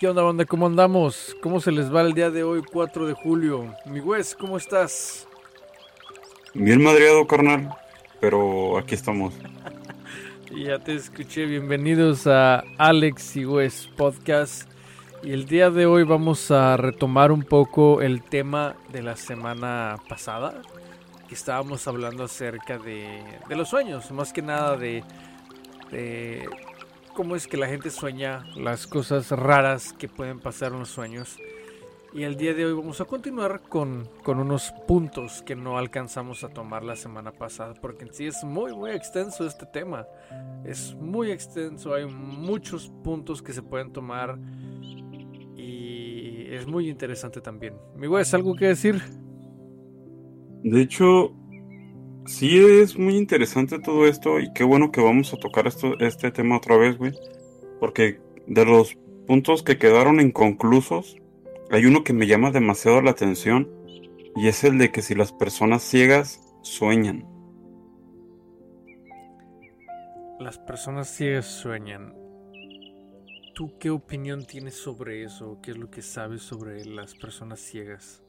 ¿Qué onda, banda? ¿Cómo andamos? ¿Cómo se les va el día de hoy, 4 de julio? Mi Wes, ¿cómo estás? Bien madreado, carnal, pero aquí estamos. ya te escuché. Bienvenidos a Alex y Wes Podcast. Y el día de hoy vamos a retomar un poco el tema de la semana pasada, que estábamos hablando acerca de, de los sueños, más que nada de, de cómo es que la gente sueña, las cosas raras que pueden pasar en los sueños. Y el día de hoy vamos a continuar con, con, unos puntos que no alcanzamos a tomar la semana pasada, porque en sí es muy, muy extenso este tema. Es muy extenso, hay muchos puntos que se pueden tomar y es muy interesante también. Mi güey, ¿es algo que decir? De hecho, sí es muy interesante todo esto y qué bueno que vamos a tocar esto, este tema otra vez, güey. Porque de los puntos que quedaron inconclusos, hay uno que me llama demasiado la atención y es el de que si las personas ciegas sueñan. Las personas ciegas sueñan. ¿Tú qué opinión tienes sobre eso? ¿Qué es lo que sabes sobre las personas ciegas?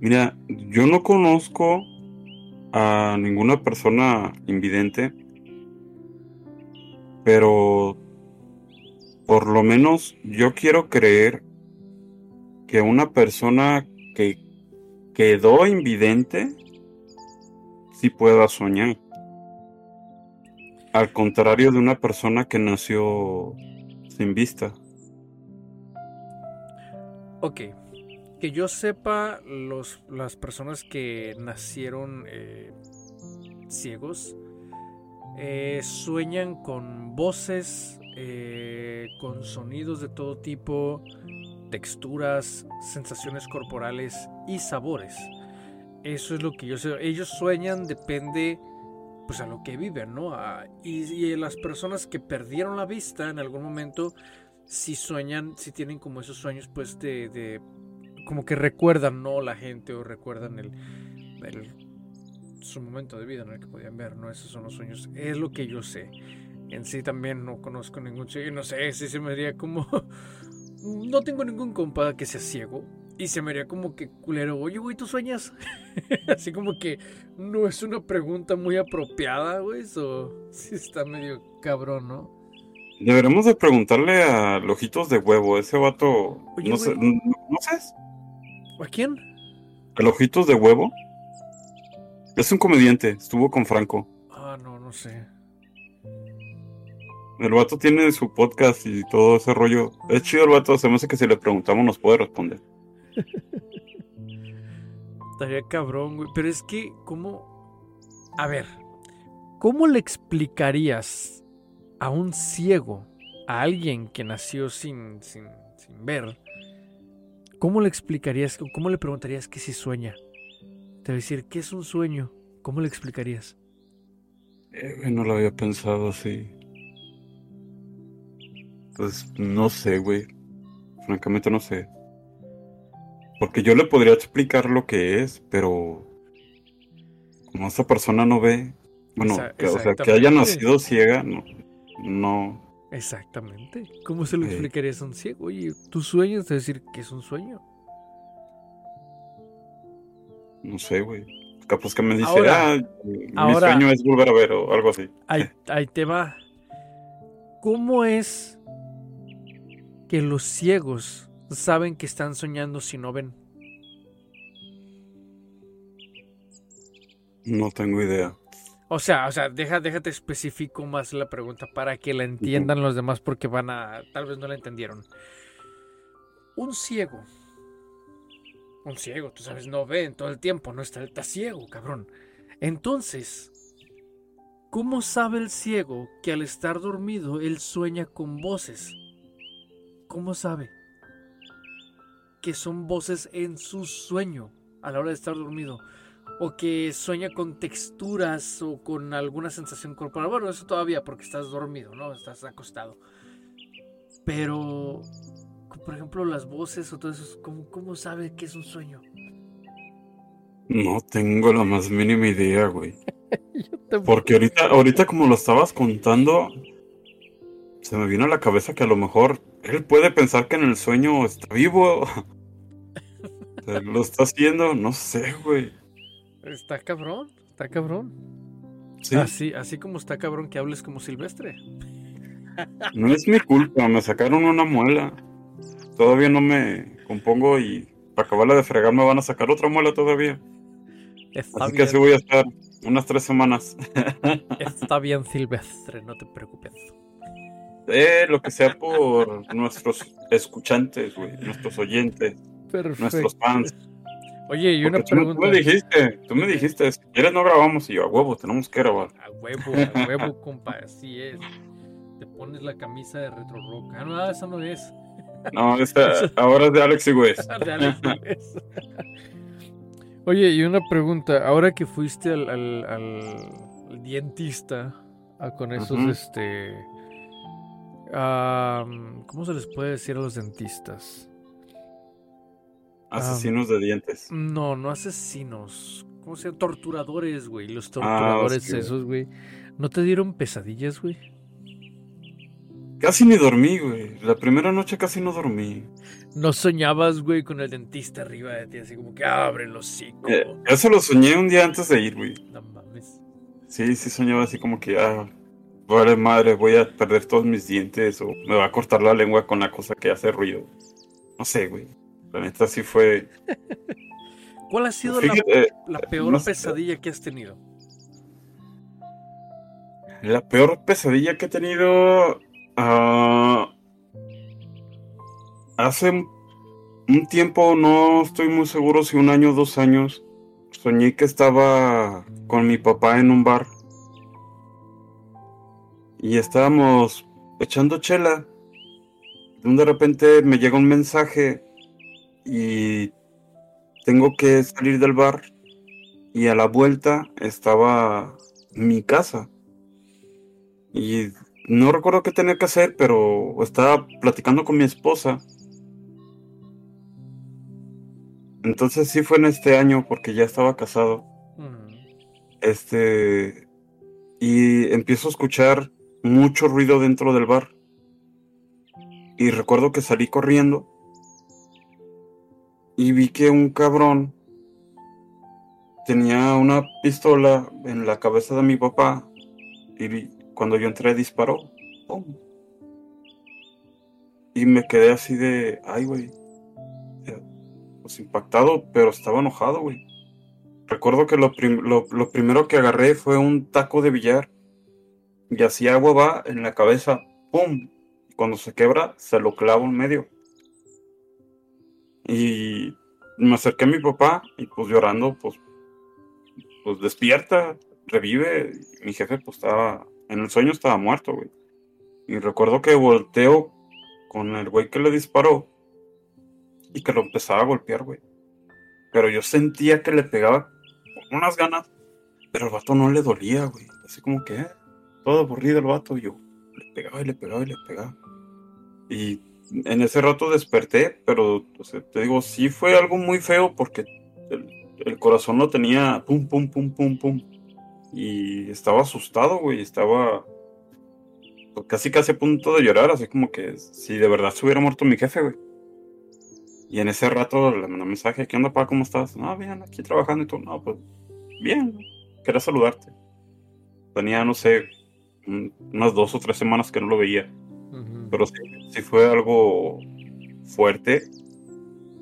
Mira, yo no conozco a ninguna persona invidente, pero por lo menos yo quiero creer que una persona que quedó invidente sí pueda soñar. Al contrario de una persona que nació sin vista. Ok, que yo sepa, los, las personas que nacieron eh, ciegos eh, sueñan con voces, eh, con sonidos de todo tipo, texturas, sensaciones corporales y sabores. Eso es lo que yo sé. Ellos sueñan, depende pues a lo que viven, ¿no? y, y, las personas que perdieron la vista en algún momento, si sueñan, si tienen como esos sueños, pues de como que recuerdan, ¿no? La gente o recuerdan el, su momento de vida en el que podían ver, ¿no? Esos son los sueños. Es lo que yo sé. En sí también no conozco ningún sueño. No sé si se me haría como... no tengo ningún compa que sea ciego. Y se me haría como que culero. Oye, güey, ¿tú sueñas? Así como que no es una pregunta muy apropiada, güey. Eso sí está medio cabrón, ¿no? Deberemos de preguntarle a Lojitos de Huevo. Ese vato... no, sé, ¿No sé, ¿A quién? El Ojitos de Huevo. Es un comediante, estuvo con Franco. Ah, no, no sé. El vato tiene su podcast y todo ese rollo. Es chido el vato, se me hace que si le preguntamos nos puede responder. Estaría cabrón, güey. Pero es que, ¿cómo? A ver, ¿cómo le explicarías a un ciego, a alguien que nació sin, sin, sin ver, ¿Cómo le explicarías, cómo le preguntarías que si sueña? Te va a decir, ¿qué es un sueño? ¿Cómo le explicarías? Eh, no lo había pensado así. Pues no sé, güey. Francamente no sé. Porque yo le podría explicar lo que es, pero como esta persona no ve, bueno, o sea, que haya nacido ciega, no, no, Exactamente. ¿Cómo se lo explicarías a un ciego? Oye, ¿tú sueñas de decir que es un sueño? No sé, güey. Capaz que me dice, ah, mi sueño es volver a ver o algo así. Ahí, ahí te va. ¿Cómo es que los ciegos saben que están soñando si no ven? No tengo idea. O sea, o sea, deja, déjate específico más la pregunta para que la entiendan los demás porque van a, tal vez no la entendieron. Un ciego, un ciego, tú sabes, no ve en todo el tiempo, no está, está ciego, cabrón. Entonces, ¿cómo sabe el ciego que al estar dormido él sueña con voces? ¿Cómo sabe? Que son voces en su sueño a la hora de estar dormido o que sueña con texturas o con alguna sensación corporal. Bueno, eso todavía porque estás dormido, ¿no? Estás acostado. Pero, por ejemplo, las voces o todo eso, ¿cómo, cómo sabe que es un sueño? No tengo la más mínima idea, güey. Porque ahorita, ahorita como lo estabas contando, se me vino a la cabeza que a lo mejor él puede pensar que en el sueño está vivo. Lo está haciendo, no sé, güey. Está cabrón, está cabrón. Sí, Así, así como está cabrón que hables como silvestre. no es mi culpa, me sacaron una muela. Todavía no me compongo y para acabarla de fregar me van a sacar otra muela todavía. Está Así que así voy a estar unas tres semanas. está bien silvestre, no te preocupes. Eh, lo que sea por nuestros escuchantes, güey, nuestros oyentes, nuestros fans. Oye, y una Porque tú, tú pregunta. me dijiste, tú me dijiste, si quieres no grabamos y yo, a huevo, tenemos que grabar. A huevo, a huevo, compa, así es. Te pones la camisa de retro rock. Ah, no, esa no es. No, esta, ahora es de Alex y Wes. De Alex Silvestre. Oye, y una pregunta. Ahora que fuiste al, al- al- dentista ah, con esos, este. ¿Cómo se les puede decir a los dentistas? Asesinos de dientes. No, no asesinos. ¿Cómo se llaman? Torturadores, güey. Los Ah, torturadores esos, güey. ¿No te dieron pesadillas, güey? Casi ni dormí, güey. La primera noche casi no dormí. ¿No soñabas, güey, con el dentista arriba de ti? Así como que abre el hocico. Eh, eso lo soñé un día antes de ir, güey. No mames. Sí, sí soñaba así como que, ah, vale madre, voy a perder todos mis dientes o me va a cortar la lengua con la cosa que hace ruido. No sé, güey. La neta sí fue... ¿Cuál ha sido la, Fíjate, la peor no sé. pesadilla que has tenido? La peor pesadilla que he tenido. ah, hace un- un tiempo, no estoy muy seguro si un año o dos años, soñé que estaba con mi papá en un bar. Y estábamos echando chela. De repente me llega un mensaje y tengo que salir del bar. Y a la vuelta estaba mi casa. Y no recuerdo qué tenía que hacer, pero estaba platicando con mi esposa. Entonces sí fue en este año porque ya estaba casado. Mm, Este. Y empiezo a escuchar mucho ruido dentro del bar. Y recuerdo que salí corriendo. Y vi que un cabrón tenía una pistola en la cabeza de mi papá. Y cuando yo entré disparó. ¡Pum! Y me quedé así de. Ay, güey. Pues impactado, pero estaba enojado, güey. Recuerdo que lo, prim- lo, primero que agarré fue un taco de billar. Y así agua va en la cabeza. ¡Pum! Cuando se quebra, se lo clavo en medio. Y me acerqué a mi papá y pues llorando, pues, pues despierta, revive. Mi jefe pues estaba, en el sueño estaba muerto, güey. Y recuerdo que volteo con el güey que le disparó y que lo empezaba a golpear, güey. Pero yo sentía que le pegaba con unas ganas, pero el vato no le dolía, güey. Así como que, eh, todo aburrido el vato, yo le pegaba y le pegaba y le pegaba. Y en ese rato desperté, pero te digo, sí fue algo muy feo porque el, corazón lo tenía pum, pum, pum, pum, pum. Y estaba asustado, güey, estaba casi casi a punto de llorar, así como que si de verdad se hubiera muerto mi jefe, güey. Y en ese rato le mandé un mensaje, ¿qué onda, pa? ¿Cómo estás? No, bien, aquí trabajando y todo. No, pues, bien, quería saludarte. Tenía, no sé, un- unas dos o tres semanas que no lo veía. Pero sí, sí fue algo fuerte,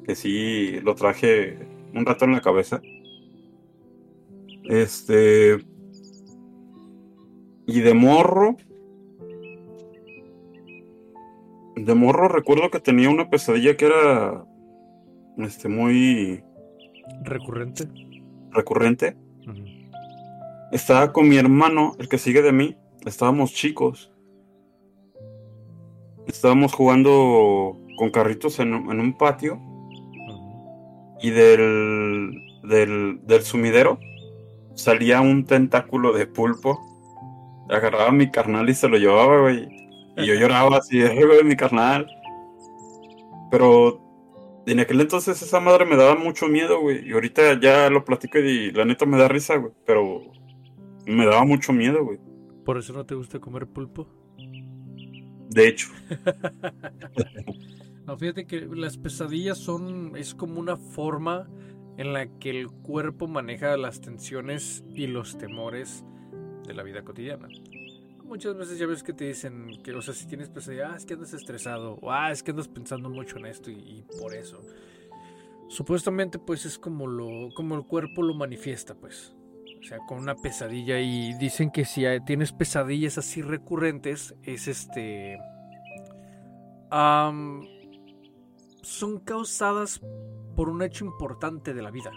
que sí lo traje un rato en la cabeza. Este... Y de morro... De morro recuerdo que tenía una pesadilla que era... Este, muy Recurrente. recurrente. Estaba con mi hermano, el que sigue de mí. Estábamos chicos. Estábamos jugando con carritos en, un- patio. Y del, del, del sumidero salía un tentáculo de pulpo. Agarraba mi carnal y se lo llevaba, güey. Y yo lloraba así, "Eh, güey, mi carnal. Pero en aquel entonces esa madre me daba mucho miedo, güey. Y ahorita ya lo platico y la neta me da risa, güey. Pero me daba mucho miedo, güey. ¿Por eso no te gusta comer pulpo? De hecho. no, fíjate que las pesadillas son. es como una forma en la que el cuerpo maneja las tensiones y los temores de la vida cotidiana. Muchas veces ya ves que te dicen que, o sea, si tienes pesadilla, ah, es que andas estresado, o ah, es que andas pensando mucho en esto y, y por eso. Supuestamente, pues es como lo, como el cuerpo lo manifiesta, pues. O sea, con una pesadilla. Y dicen que si tienes pesadillas así recurrentes, es este. son causadas por un hecho importante de la vida.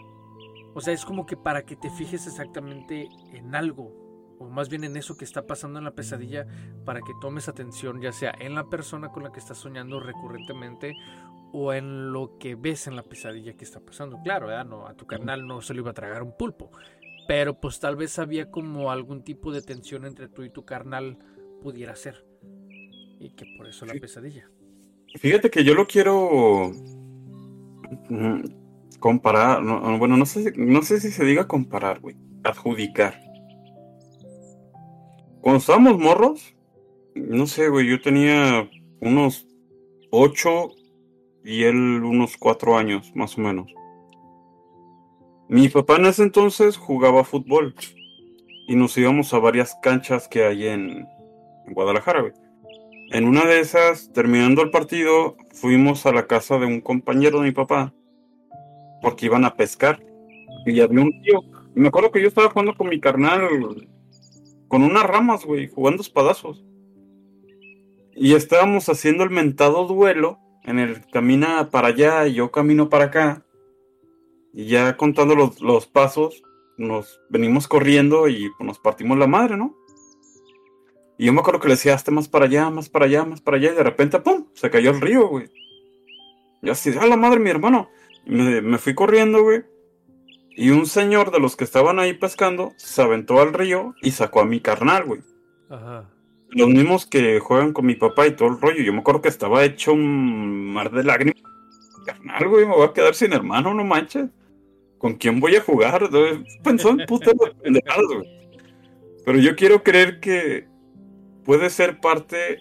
O sea, es como que para que te fijes exactamente en algo, o más bien en eso que está pasando en la pesadilla, para que tomes atención, ya sea en la persona con la que estás soñando recurrentemente o en lo que ves en la pesadilla que está pasando. Claro, no, a tu carnal no se le iba a tragar un pulpo, pero pues tal vez había como algún tipo de tensión entre tú y tu carnal pudiera ser. Y que por eso la pesadilla. Fíjate que yo lo quiero comparar. bueno, no sé, no sé si se diga comparar, güey. Adjudicar. Cuando estábamos morros, no sé, güey, yo tenía unos ocho y él unos cuatro años, más o menos. Mi papá en ese entonces jugaba fútbol y nos íbamos a varias canchas que hay en, Guadalajara. En una de esas, terminando el partido, fuimos a la casa de un compañero de mi papá porque iban a pescar y había un tío. Y me acuerdo que yo estaba jugando con mi carnal con unas ramas, güey, jugando espadazos. Y estábamos haciendo el mentado duelo en el camina para allá y yo camino para acá. Y ya contando los, pasos, nos venimos corriendo y pues, nos partimos la madre, ¿no? Y yo me acuerdo que le decía, hasta más para allá, más para allá, más para allá, y de repente, ¡pum! Se cayó el río, güey. Y así, ¡ah, la madre, mi hermano! me, me, fui corriendo, güey. Y un señor de los que estaban ahí pescando se aventó al río y sacó a mi carnal, güey. Ajá. Los mismos que juegan con mi papá y todo el rollo. Yo me acuerdo que estaba hecho un mar de lágrimas. Carnal, güey, me voy a quedar sin hermano, no manches. ¿Con quién voy a jugar? Pensó en putas pendejadas, güey. Pero yo quiero creer que puede ser parte.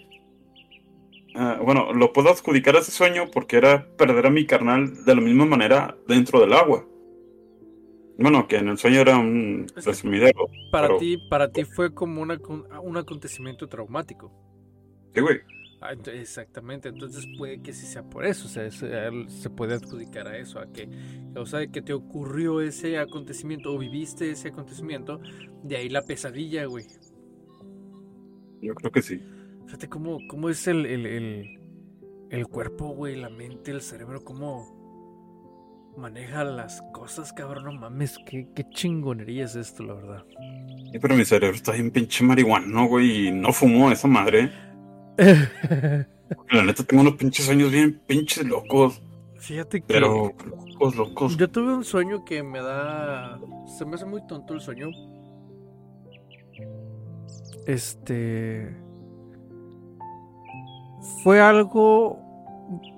Ah, bueno, lo puedo adjudicar a ese sueño porque era perder a mi carnal de la misma manera dentro del agua. Bueno, que en el sueño era un resumidero. Para ti, para ti fue como un acontecimiento traumático. Sí, güey. Ah, exactamente, entonces puede que sí sea por eso, o sea, se puede adjudicar a eso, a que, o sea, que te ocurrió ese acontecimiento o viviste ese acontecimiento, de ahí la pesadilla, güey. Yo creo que sí. Fíjate cómo, cómo es el, el, el, cuerpo, güey, la mente, el cerebro, cómo maneja las cosas, cabrón, no mames, qué, qué chingonería es esto, la verdad. pero mi cerebro está bien pinche marihuana, güey, y no fumó esa madre. La neta tengo unos pinches sueños bien pinches locos. Fíjate que. Pero locos, locos. Yo tuve un sueño que me da. Se me hace muy tonto el sueño. Este. Fue algo.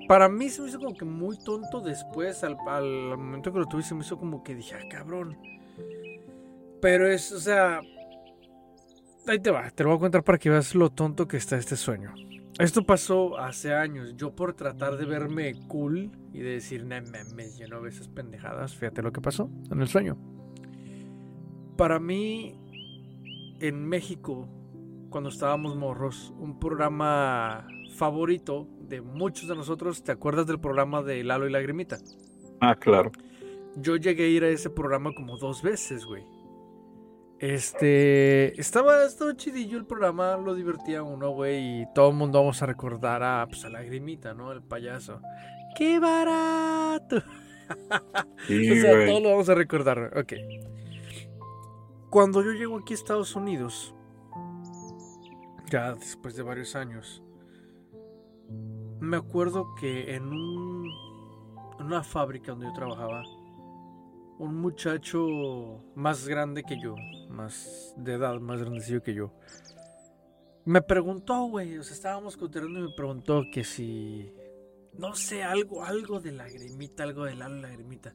Para mí se me hizo como que muy tonto después. Al, al momento que lo tuve, se me hizo como que dije, ah, cabrón. Pero es, o sea, ahí te va, te lo voy a contar para que veas lo tonto que está este sueño. Esto pasó hace años. Yo por tratar de verme cool y de decir, no me lleno de esas pendejadas, fíjate lo que pasó en el sueño. Para mí, en México, cuando estábamos morros, un programa favorito de muchos de nosotros, ¿te acuerdas del programa de Lalo y Lagrimita? Ah, claro. Yo llegué a ir a ese programa como dos veces, güey. Este, estaba, estaba chidillo el programa, lo divertía uno, güey, y todo el mundo vamos a recordar a, pues, a Lagrimita, ¿no? El payaso. ¡Qué barato! o sea, todo lo vamos a recordar, ok. Cuando yo llego aquí a Estados Unidos, ya después de varios años, me acuerdo que en, un, en una fábrica donde yo trabajaba, un muchacho más grande que yo, más de edad, más grandecillo que yo, me preguntó, güey, o sea, estábamos contando y me preguntó que si, no sé, algo, algo de lagrimita, algo de la lagrimita.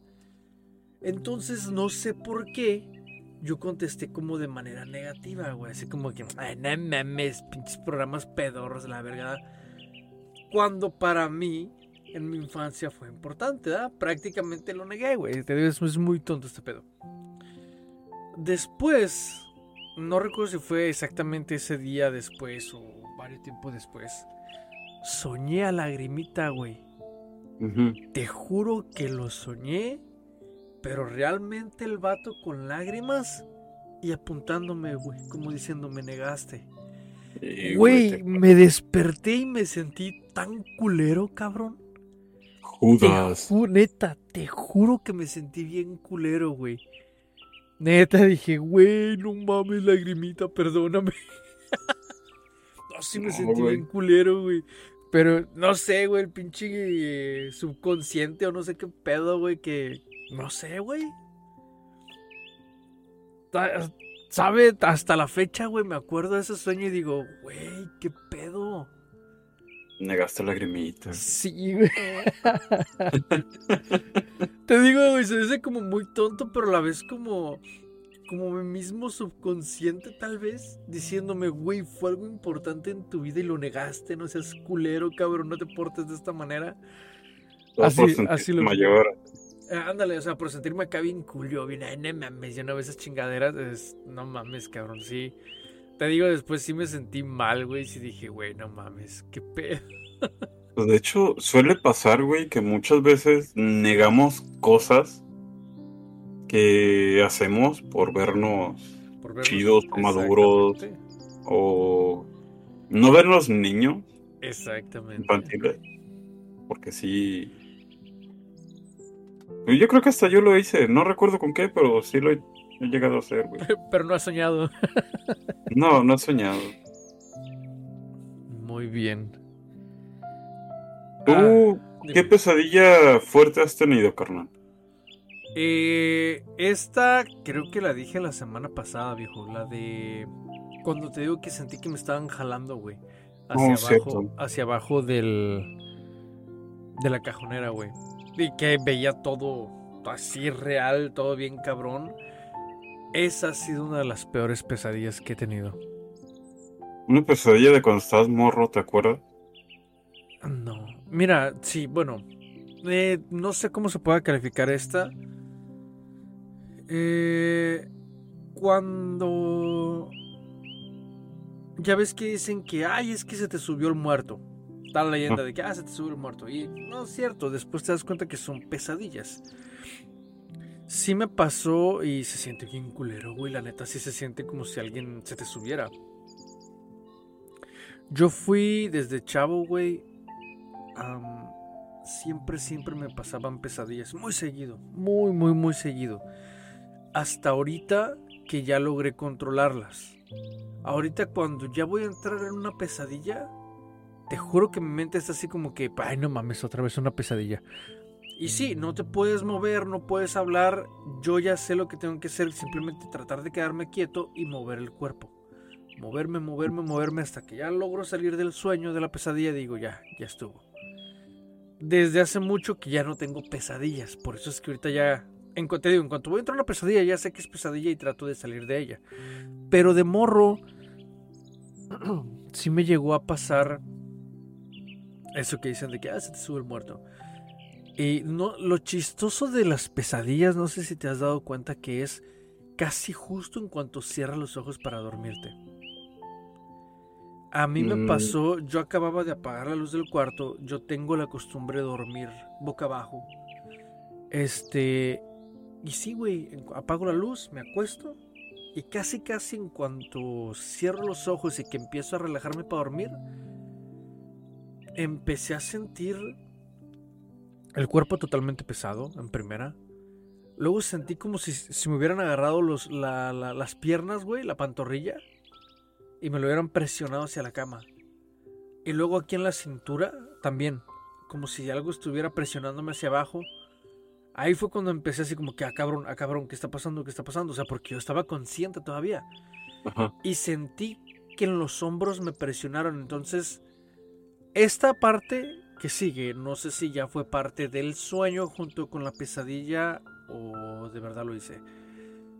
Entonces no sé por qué yo contesté como de manera negativa, güey. Así como que, ay, no mames, pinches programas pedorros, la verdad. Cuando para mí, en mi infancia, fue importante, ¿verdad? Prácticamente lo negué, güey. Te digo, es muy tonto este pedo. Después, no recuerdo si fue exactamente ese día después o varios tiempo después. Soñé a lagrimita, güey. Te juro que lo soñé, pero realmente el vato con lágrimas y apuntándome, güey, como diciendo, me negaste. Sí, Güey, te- me desperté y me sentí tan culero, cabrón. Te Judas. ju- neta, te juro que me sentí bien culero, güey. Neta, dije, güey, no mames, lagrimita, perdóname. no, sí me No, sentí güey. bien culero, güey. Pero no sé, güey, el pinche eh, subconsciente o no sé qué pedo, güey, que. No sé, güey. ¿Sabe? Hasta la fecha, güey, me acuerdo de ese sueño y digo, güey, qué pedo. Negaste lagrimitas. Sí, güey. Te digo, güey, se dice como muy tonto, pero a la vez como. Como mi mismo subconsciente, tal vez, diciéndome, güey, fue algo importante en tu vida y lo negaste, no seas culero, cabrón, no te portes de esta manera. Así- lo- mayor. Eh, ándale, o sea, por sentirme acá bien culio, bien, ay, no mames, yo no veo esas chingaderas, es- no mames, cabrón, sí. Te digo, después sí me sentí mal, güey, sí dije, güey, no mames, qué pedo. Pues de hecho, suele pasar, güey, que muchas veces negamos cosas que hacemos por vernos Por vernos- Chidos, maduros. O no vernos niños Exactamente. infantiles. Porque sí. Yo creo que hasta yo lo hice, no recuerdo con qué, pero sí lo he, he llegado a hacer, güey. Pero no has soñado. No, no he soñado. Muy bien. ¿Tú Ah, qué dime. pesadilla fuerte has tenido, carnal? Eh, esta creo que la dije la semana pasada, viejo. La de cuando te digo que sentí que me estaban jalando, güey. Hacia Oh, abajo, cierto. hacia abajo del de la cajonera, güey. Y que veía todo así real, todo bien cabrón. Esa ha sido una de las peores pesadillas que he tenido. Una pesadilla de cuando estabas morro, ¿te acuerdas? No. Mira, sí, bueno. eh, no sé cómo se pueda calificar esta. Eh, cuando... Ya ves que dicen que, ay, es que se te subió el muerto. Tal leyenda de que, ah, se te subió el muerto. Y no es cierto, después te das cuenta que son pesadillas. Sí me pasó y se siente bien culero, güey. La neta sí se siente como si alguien se te subiera. Yo fui desde chavo, güey. siempre, siempre me pasaban pesadillas. Muy seguido. Muy, muy, muy seguido. Hasta ahorita que ya logré controlarlas. Ahorita cuando ya voy a entrar en una pesadilla, te juro que mi mente está así como que, ay, no mames, otra vez una pesadilla. Y sí, no te puedes mover, no puedes hablar. Yo ya sé lo que tengo que hacer, simplemente tratar de quedarme quieto y mover el cuerpo. Moverme, moverme, moverme hasta que ya logro salir del sueño, de la pesadilla, digo, ya, ya estuvo. Desde hace mucho que ya no tengo pesadillas, por eso es que ahorita ya, en cuanto, digo, en cuanto voy a entrar a una pesadilla, ya sé que es pesadilla y trato de salir de ella. Pero de morro, sí me llegó a pasar eso que dicen de que, ah, se te sube el muerto. Y no, lo chistoso de las pesadillas, no sé si te has dado cuenta que es casi justo en cuanto cierras los ojos para dormirte. A mí me Mm. pasó, yo acababa de apagar la luz del cuarto, yo tengo la costumbre de dormir boca abajo. Este, y sí, güey, apago la luz, me acuesto y casi casi en cuanto cierro los ojos y que empiezo a relajarme para dormir, empecé a sentir el cuerpo totalmente pesado en primera. Luego sentí como si, si me hubieran agarrado los, la- la- las piernas, güey, la pantorrilla, y me lo hubieran presionado hacia la cama. Y luego aquí en la cintura también, como si algo estuviera presionándome hacia abajo. Ahí fue cuando empecé así como que, ah, cabrón, ah, cabrón, ¿qué está pasando? ¿Qué está pasando? O sea, porque yo estaba consciente todavía. Ajá. Y sentí que en los hombros me presionaron. Entonces, esta parte que sigue, no sé si ya fue parte del sueño junto con la pesadilla o de verdad lo hice.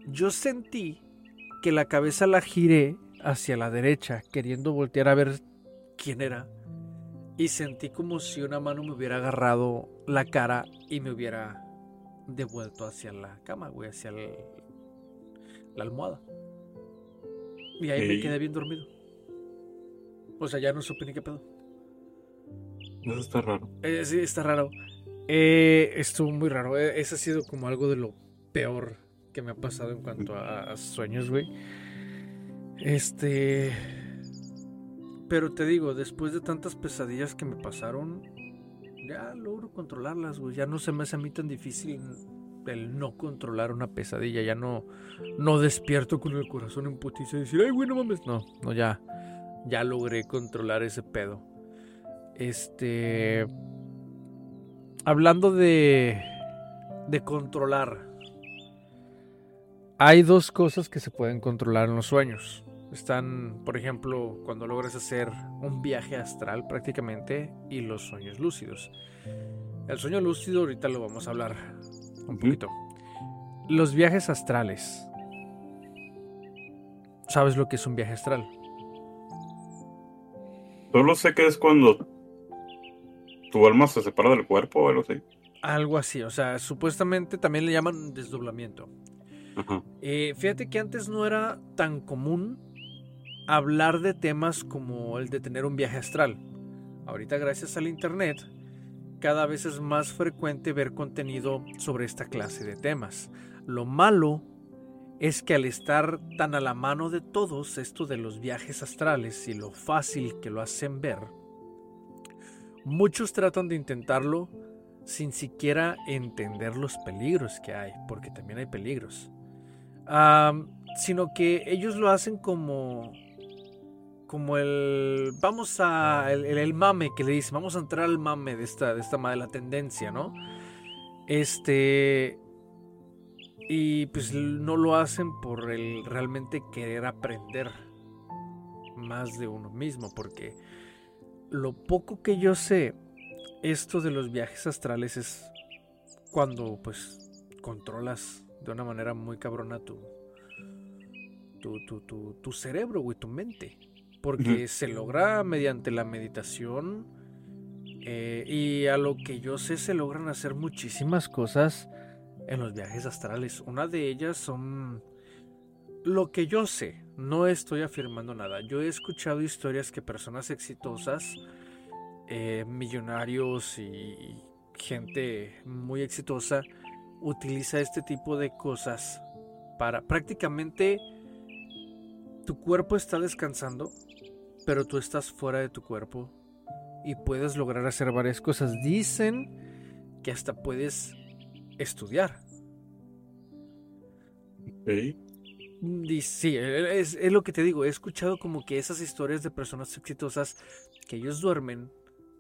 yo sentí que la cabeza la giré hacia la derecha, queriendo voltear a ver quién era. Y sentí como si una mano me hubiera agarrado la cara y me hubiera devuelto hacia la cama, güey, hacia la almohada. Y ahí me quedé bien dormido. O sea, ya no supe ni qué pedo. Eso está raro. Eh, sí, está raro. Eh, estuvo muy raro. Eh, ese ha sido como algo de lo peor que me ha pasado en cuanto a, sueños, güey. Este. Pero te digo, después de tantas pesadillas que me pasaron, ya logro controlarlas, güey. Ya no se me hace a mí tan difícil el no controlar una pesadilla. Ya no, no despierto con el corazón en putiza y decir, ay, güey, no mames. No, no, ya. Ya logré controlar ese pedo. Este. Hablando de. de controlar hay dos cosas que se pueden controlar en los sueños. Están, por ejemplo, cuando logras hacer un viaje astral prácticamente y los sueños lúcidos. El sueño lúcido ahorita lo vamos a hablar un poquito. Los viajes astrales. ¿Sabes lo que es un viaje astral? Solo sé que es cuando tu alma se separa del cuerpo o algo así. Algo así, o sea, supuestamente también le llaman desdoblamiento. Eh, fíjate que antes no era tan común hablar de temas como el de tener un viaje astral. Ahorita gracias al Internet, cada vez es más frecuente ver contenido sobre esta clase de temas. Lo malo es que al estar tan a la mano de todos esto de los viajes astrales y lo fácil que lo hacen ver, muchos tratan de intentarlo sin siquiera entender los peligros que hay, porque también hay peligros. Sino que ellos lo hacen como como el vamos a el, mame que le dicen vamos a entrar al mame de esta de esta la tendencia no este y pues no lo hacen por el realmente querer aprender más de uno mismo porque lo poco que yo sé esto de los viajes astrales es cuando pues controlas de una manera muy cabrona tu, tu, tu, cerebro, güey, tu mente. Porque se logra mediante la meditación. Eh, y a lo que yo sé, se logran hacer muchísimas cosas en los viajes astrales. Una de ellas son lo que yo sé. No estoy afirmando nada. Yo he escuchado historias que personas exitosas, eh, millonarios y gente muy exitosa, utiliza este tipo de cosas para prácticamente tu cuerpo está descansando, pero tú estás fuera de tu cuerpo y puedes lograr hacer varias cosas. Dicen que hasta puedes estudiar. Sí, es, es, lo que te digo. He escuchado como que esas historias de personas exitosas que ellos duermen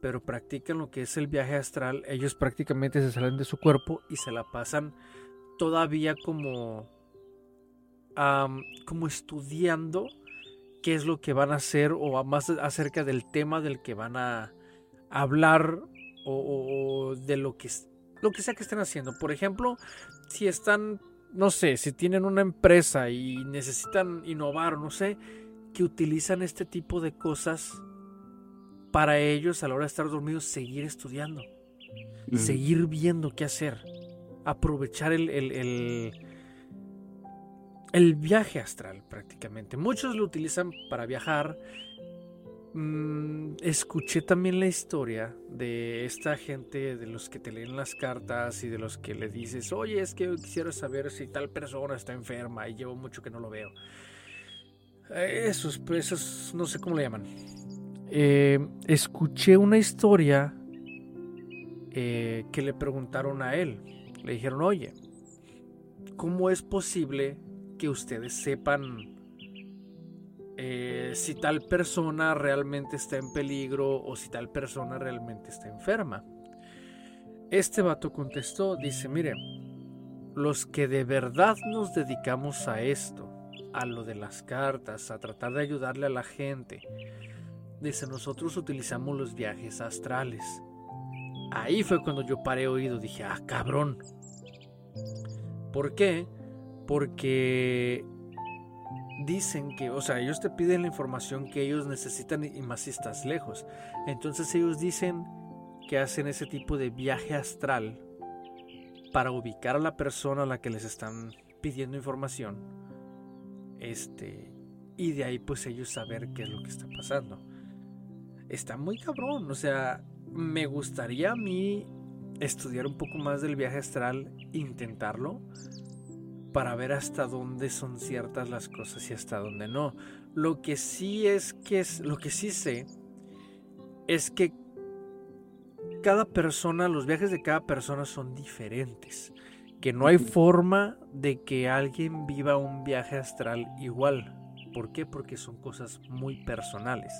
pero practican lo que es el viaje astral, ellos prácticamente se salen de su cuerpo y se la pasan todavía como, como estudiando qué es lo que van a hacer o más acerca del tema del que van a hablar o, de lo que, lo que sea que estén haciendo. Por ejemplo, si están, no sé, si tienen una empresa y necesitan innovar, no sé, que utilizan este tipo de cosas para ellos a la hora de estar dormidos seguir estudiando, seguir viendo qué hacer, aprovechar el, el, el, viaje astral prácticamente. Muchos lo utilizan para viajar. Mm, escuché también la historia de esta gente, de los que te leen las cartas y de los que le dices, oye, es que quisiera saber si tal persona está enferma y llevo mucho que no lo veo. Eh, esos, esos no sé cómo le llaman eh, escuché una historia eh, que le preguntaron a él. Le dijeron, oye, ¿cómo es posible que ustedes sepan eh, si tal persona realmente está en peligro o si tal persona realmente está enferma? Este vato contestó, dice, mire, los que de verdad nos dedicamos a esto, a lo de las cartas, a tratar de ayudarle a la gente, Dice, nosotros utilizamos los viajes astrales. Ahí fue cuando yo paré oído, dije, ah, cabrón. ¿Por qué? Porque dicen que, o sea, ellos te piden la información que ellos necesitan y más si estás lejos. Entonces ellos dicen que hacen ese tipo de viaje astral para ubicar a la persona a la que les están pidiendo información. Este, y de ahí pues ellos saber qué es lo que está pasando. Está muy cabrón, o sea, me gustaría a mí estudiar un poco más del viaje astral, intentarlo, para ver hasta dónde son ciertas las cosas y hasta dónde no. Lo que sí es que es, lo que sí sé es que cada persona, los viajes de cada persona son diferentes. Que no hay forma de que alguien viva un viaje astral igual. ¿Por qué? Porque son cosas muy personales.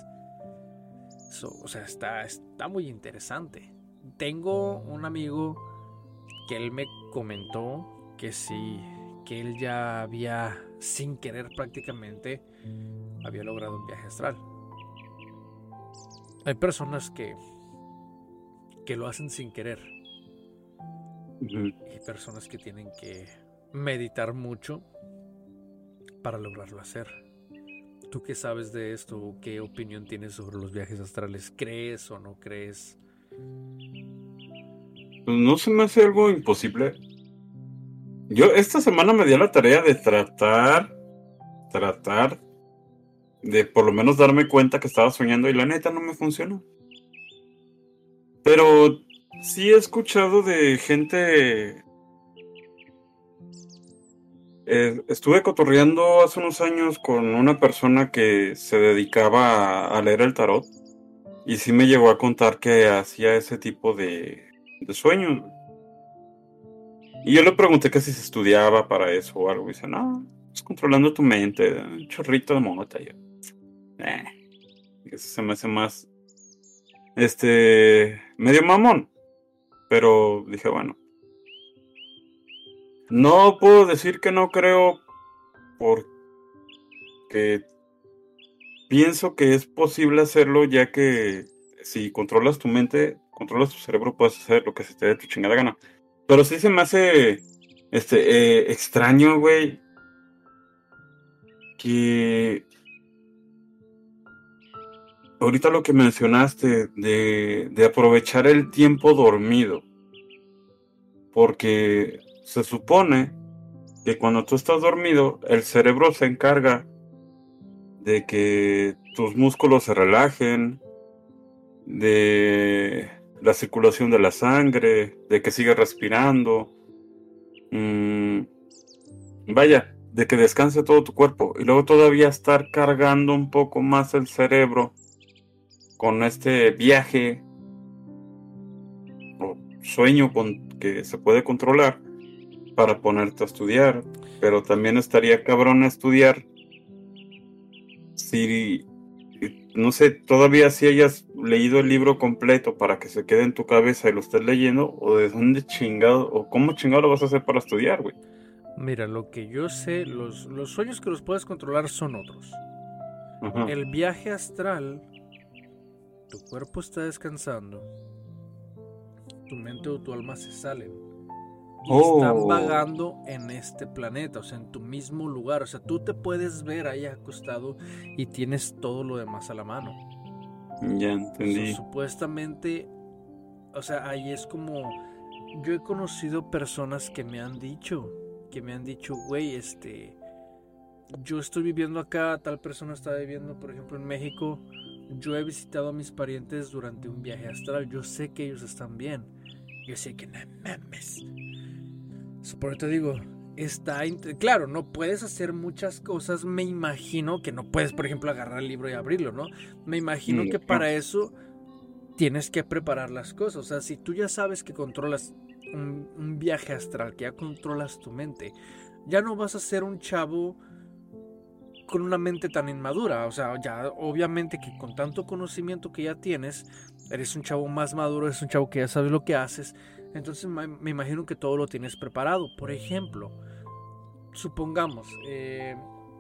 o sea, está, está muy interesante. Tengo un amigo que él me comentó que sí, que él ya había, sin querer prácticamente, había logrado un viaje astral. Hay personas que, que lo hacen sin querer. Y personas que tienen que meditar mucho para lograrlo hacer. ¿Tú qué sabes de esto? ¿Qué opinión tienes sobre los viajes astrales? ¿Crees o no crees? Pues no se me hace algo imposible. Yo esta semana me di la tarea de tratar, tratar de por lo menos darme cuenta que estaba soñando y la neta no me funcionó. Pero sí he escuchado de gente... Eh, estuve cotorreando hace unos años con una persona que se dedicaba a, leer el tarot y sí me llegó a contar que hacía ese tipo de, de sueños. Y yo le pregunté que si se estudiaba para eso o algo. Y dice, no, es controlando tu mente, un chorrito de mota. Yo, eh, eso se me hace más, este, medio mamón. Pero dije, bueno. No puedo decir que no creo porque pienso que es posible hacerlo ya que si controlas tu mente, controlas tu cerebro, puedes hacer lo que se te dé tu chingada gana. Pero sí se me hace este eh, extraño, güey. Que ahorita lo que mencionaste de, de aprovechar el tiempo dormido. Porque se supone que cuando tú estás dormido, el cerebro se encarga de que tus músculos se relajen, de la circulación de la sangre, de que siga respirando. Mm, vaya, de que descanse todo tu cuerpo y luego todavía estar cargando un poco más el cerebro con este viaje o sueño con, que se puede controlar para ponerte a estudiar, pero también estaría cabrón estudiar si no sé, todavía si hayas leído el libro completo para que se quede en tu cabeza y lo estés leyendo, o de dónde chingado, o cómo chingado lo vas a hacer para estudiar, güey. Mira, lo que yo sé, los, los sueños que los puedes controlar son otros. El viaje astral, tu cuerpo está descansando, tu mente o tu alma se salen y están oh. vagando en este planeta, o sea, en tu mismo lugar. O sea, tú te puedes ver ahí acostado y tienes todo lo demás a la mano. Ya entendí. supuestamente, o sea, ahí es como. Yo he conocido personas que me han dicho, que me han dicho, güey, este. Yo estoy viviendo acá, tal persona está viviendo, por ejemplo, en México. Yo he visitado a mis parientes durante un viaje astral. Yo sé que ellos están bien. Yo sé que no mames por te digo, está. Claro, no puedes hacer muchas cosas. Me imagino que no puedes, por ejemplo, agarrar el libro y abrirlo, ¿no? Me imagino que para eso tienes que preparar las cosas. O sea, si tú ya sabes que controlas un, un viaje astral, que ya controlas tu mente, ya no vas a ser un chavo con una mente tan inmadura. O sea, ya obviamente que con tanto conocimiento que ya tienes, eres un chavo más maduro, eres un chavo que ya sabes lo que haces. Entonces me imagino que todo lo tienes preparado. Por ejemplo, supongamos, eh,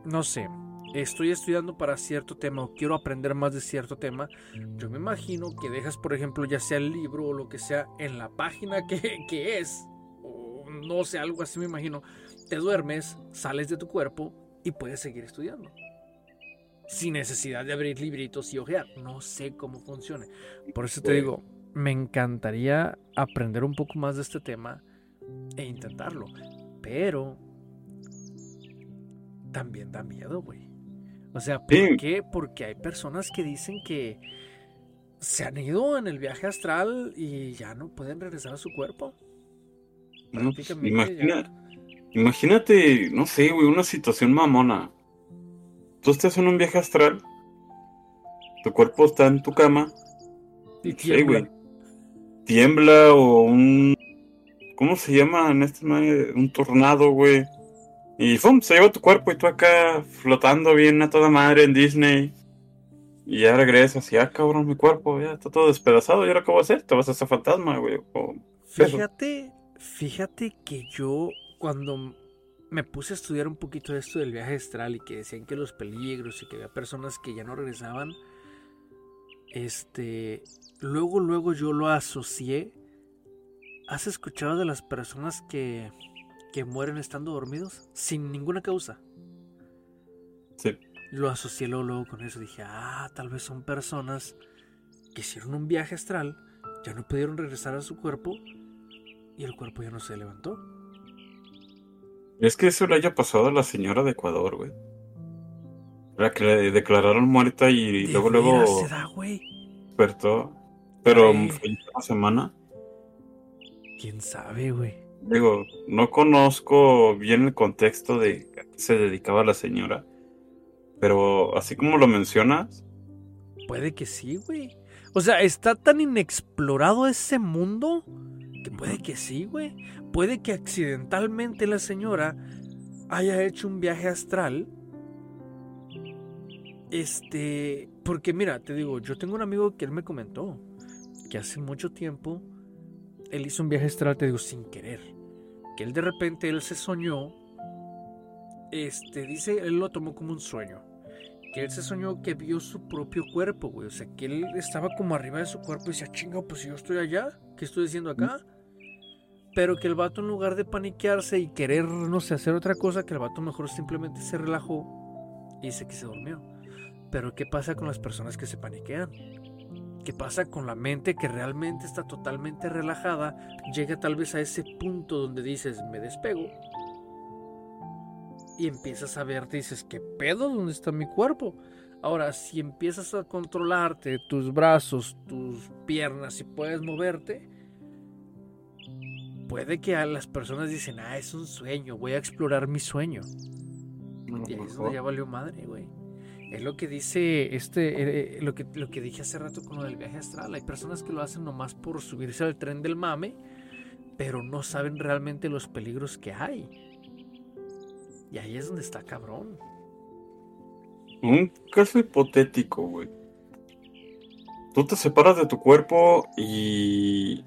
no sé, estoy estudiando para cierto tema o quiero aprender más de cierto tema, yo me imagino que dejas, por ejemplo, ya sea el libro o lo que sea, en la página que, que es, o no sé, algo así me imagino, te duermes, sales de tu cuerpo y puedes seguir estudiando. Sin necesidad de abrir libritos y ojear. No sé cómo funcione. Por eso te digo, me encantaría aprender un poco más de este tema e intentarlo. Pero también da miedo, güey. O sea, ¿por qué? Porque hay personas que dicen que se han ido en el viaje astral y ya no pueden regresar a su cuerpo. Pues, imagínate, no sé, güey, una situación mamona. Tú estás en un viaje astral, tu cuerpo está en tu cama, y tiembla. Tiembla o un. ¿Cómo se llama en este Un tornado, güey. Y ¡fum! Se lleva tu cuerpo y tú acá flotando bien a toda madre en Disney. Y ya regresas y ya, ah, cabrón, mi cuerpo ya está todo despedazado. ¿Y ahora qué voy a hacer? Te vas a hacer fantasma, güey. fíjate, fíjate que yo cuando me puse a estudiar un poquito esto del viaje astral y que decían que los peligros y que había personas que ya no regresaban, este, luego, luego yo lo asocié. ¿Has escuchado de las personas que que mueren estando dormidos sin ninguna causa. Sí. Lo asocié luego, con eso. Dije, ah, tal vez son personas que hicieron un viaje astral, ya no pudieron regresar a su cuerpo y el cuerpo ya no se levantó. Es que eso le haya pasado a la señora de Ecuador, güey. La que le declararon muerta y luego, luego. Se da, güey. Despertó. Pero fue una semana. ¿Quién sabe, güey? Digo, no conozco bien el contexto de a qué se dedicaba la señora, pero así como lo mencionas. Puede que sí, güey. O sea, está tan inexplorado ese mundo que puede que sí, güey. Puede que accidentalmente la señora haya hecho un viaje astral. Este, porque mira, te digo, yo tengo un amigo que él me comentó que hace mucho tiempo él hizo un viaje astral, te digo, sin querer. Que él de repente, él se soñó, este, dice, él lo tomó como un sueño. Que él se soñó que vio su propio cuerpo, güey. O sea, que él estaba como arriba de su cuerpo y decía, chinga, pues si yo estoy allá, ¿qué estoy diciendo acá? Pero que el vato en lugar de paniquearse y querer, no sé, hacer otra cosa, que el vato mejor simplemente se relajó y dice que se durmió. Pero ¿qué pasa con las personas que se paniquean? ¿Qué pasa con la mente que realmente está totalmente relajada? Llega tal vez a ese punto donde dices, me despego. Y empiezas a ver, dices, ¿qué pedo? ¿Dónde está mi cuerpo? Ahora, si empiezas a controlarte tus brazos, tus piernas y puedes moverte, puede que a las personas dicen, ah, es un sueño, voy a explorar mi sueño. y ahí es donde ya valió madre, güey. Es lo que dice este, eh, lo, que, lo que dije hace rato con lo del viaje astral. Hay personas que lo hacen nomás por subirse al tren del mame, pero no saben realmente los peligros que hay. Y ahí es donde está cabrón. Un caso hipotético, güey. Tú te separas de tu cuerpo y.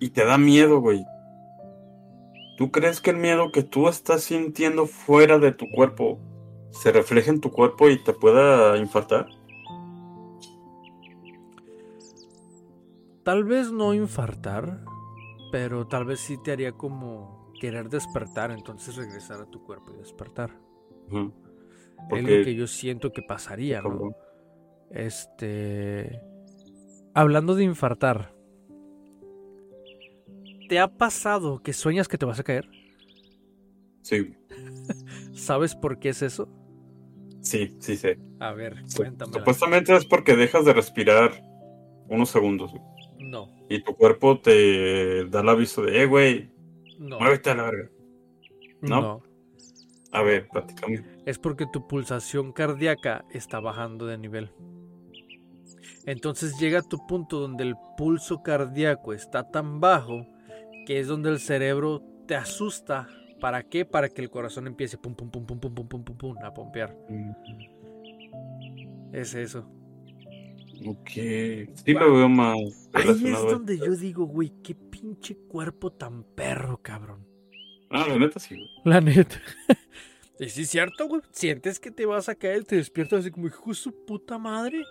y te da miedo, güey. ¿Tú crees que el miedo que tú estás sintiendo fuera de tu cuerpo se refleja en tu cuerpo y te pueda infartar? Tal vez no infartar, pero tal vez sí te haría como querer despertar, entonces regresar a tu cuerpo y despertar. Es lo que yo siento que pasaría, ¿no? Este. Hablando de infartar, ¿te ha pasado que sueñas que te vas a caer? Sí. ¿Sabes por qué es eso? Sí, sí sé. A ver, cuéntame. Supuestamente es porque dejas de respirar unos segundos. No. Y tu cuerpo te da el aviso de, eh, güey, no. muévete a la verga. ¿No? A ver, platícame. Es porque tu pulsación cardíaca está bajando de nivel. Entonces llega a tu punto donde el pulso cardíaco está tan bajo que es donde el cerebro te asusta ¿Para qué? Para que el corazón empiece pum pum pum pum pum pum pum pum, pum a pompear. Es eso. Ok. Sí lo veo más. Ahí es donde yo digo, güey, qué pinche cuerpo tan perro, cabrón. Ah, la neta sí, La neta. y sí es cierto, güey. Sientes que te vas a caer, te despiertas así como, hijo de su puta madre.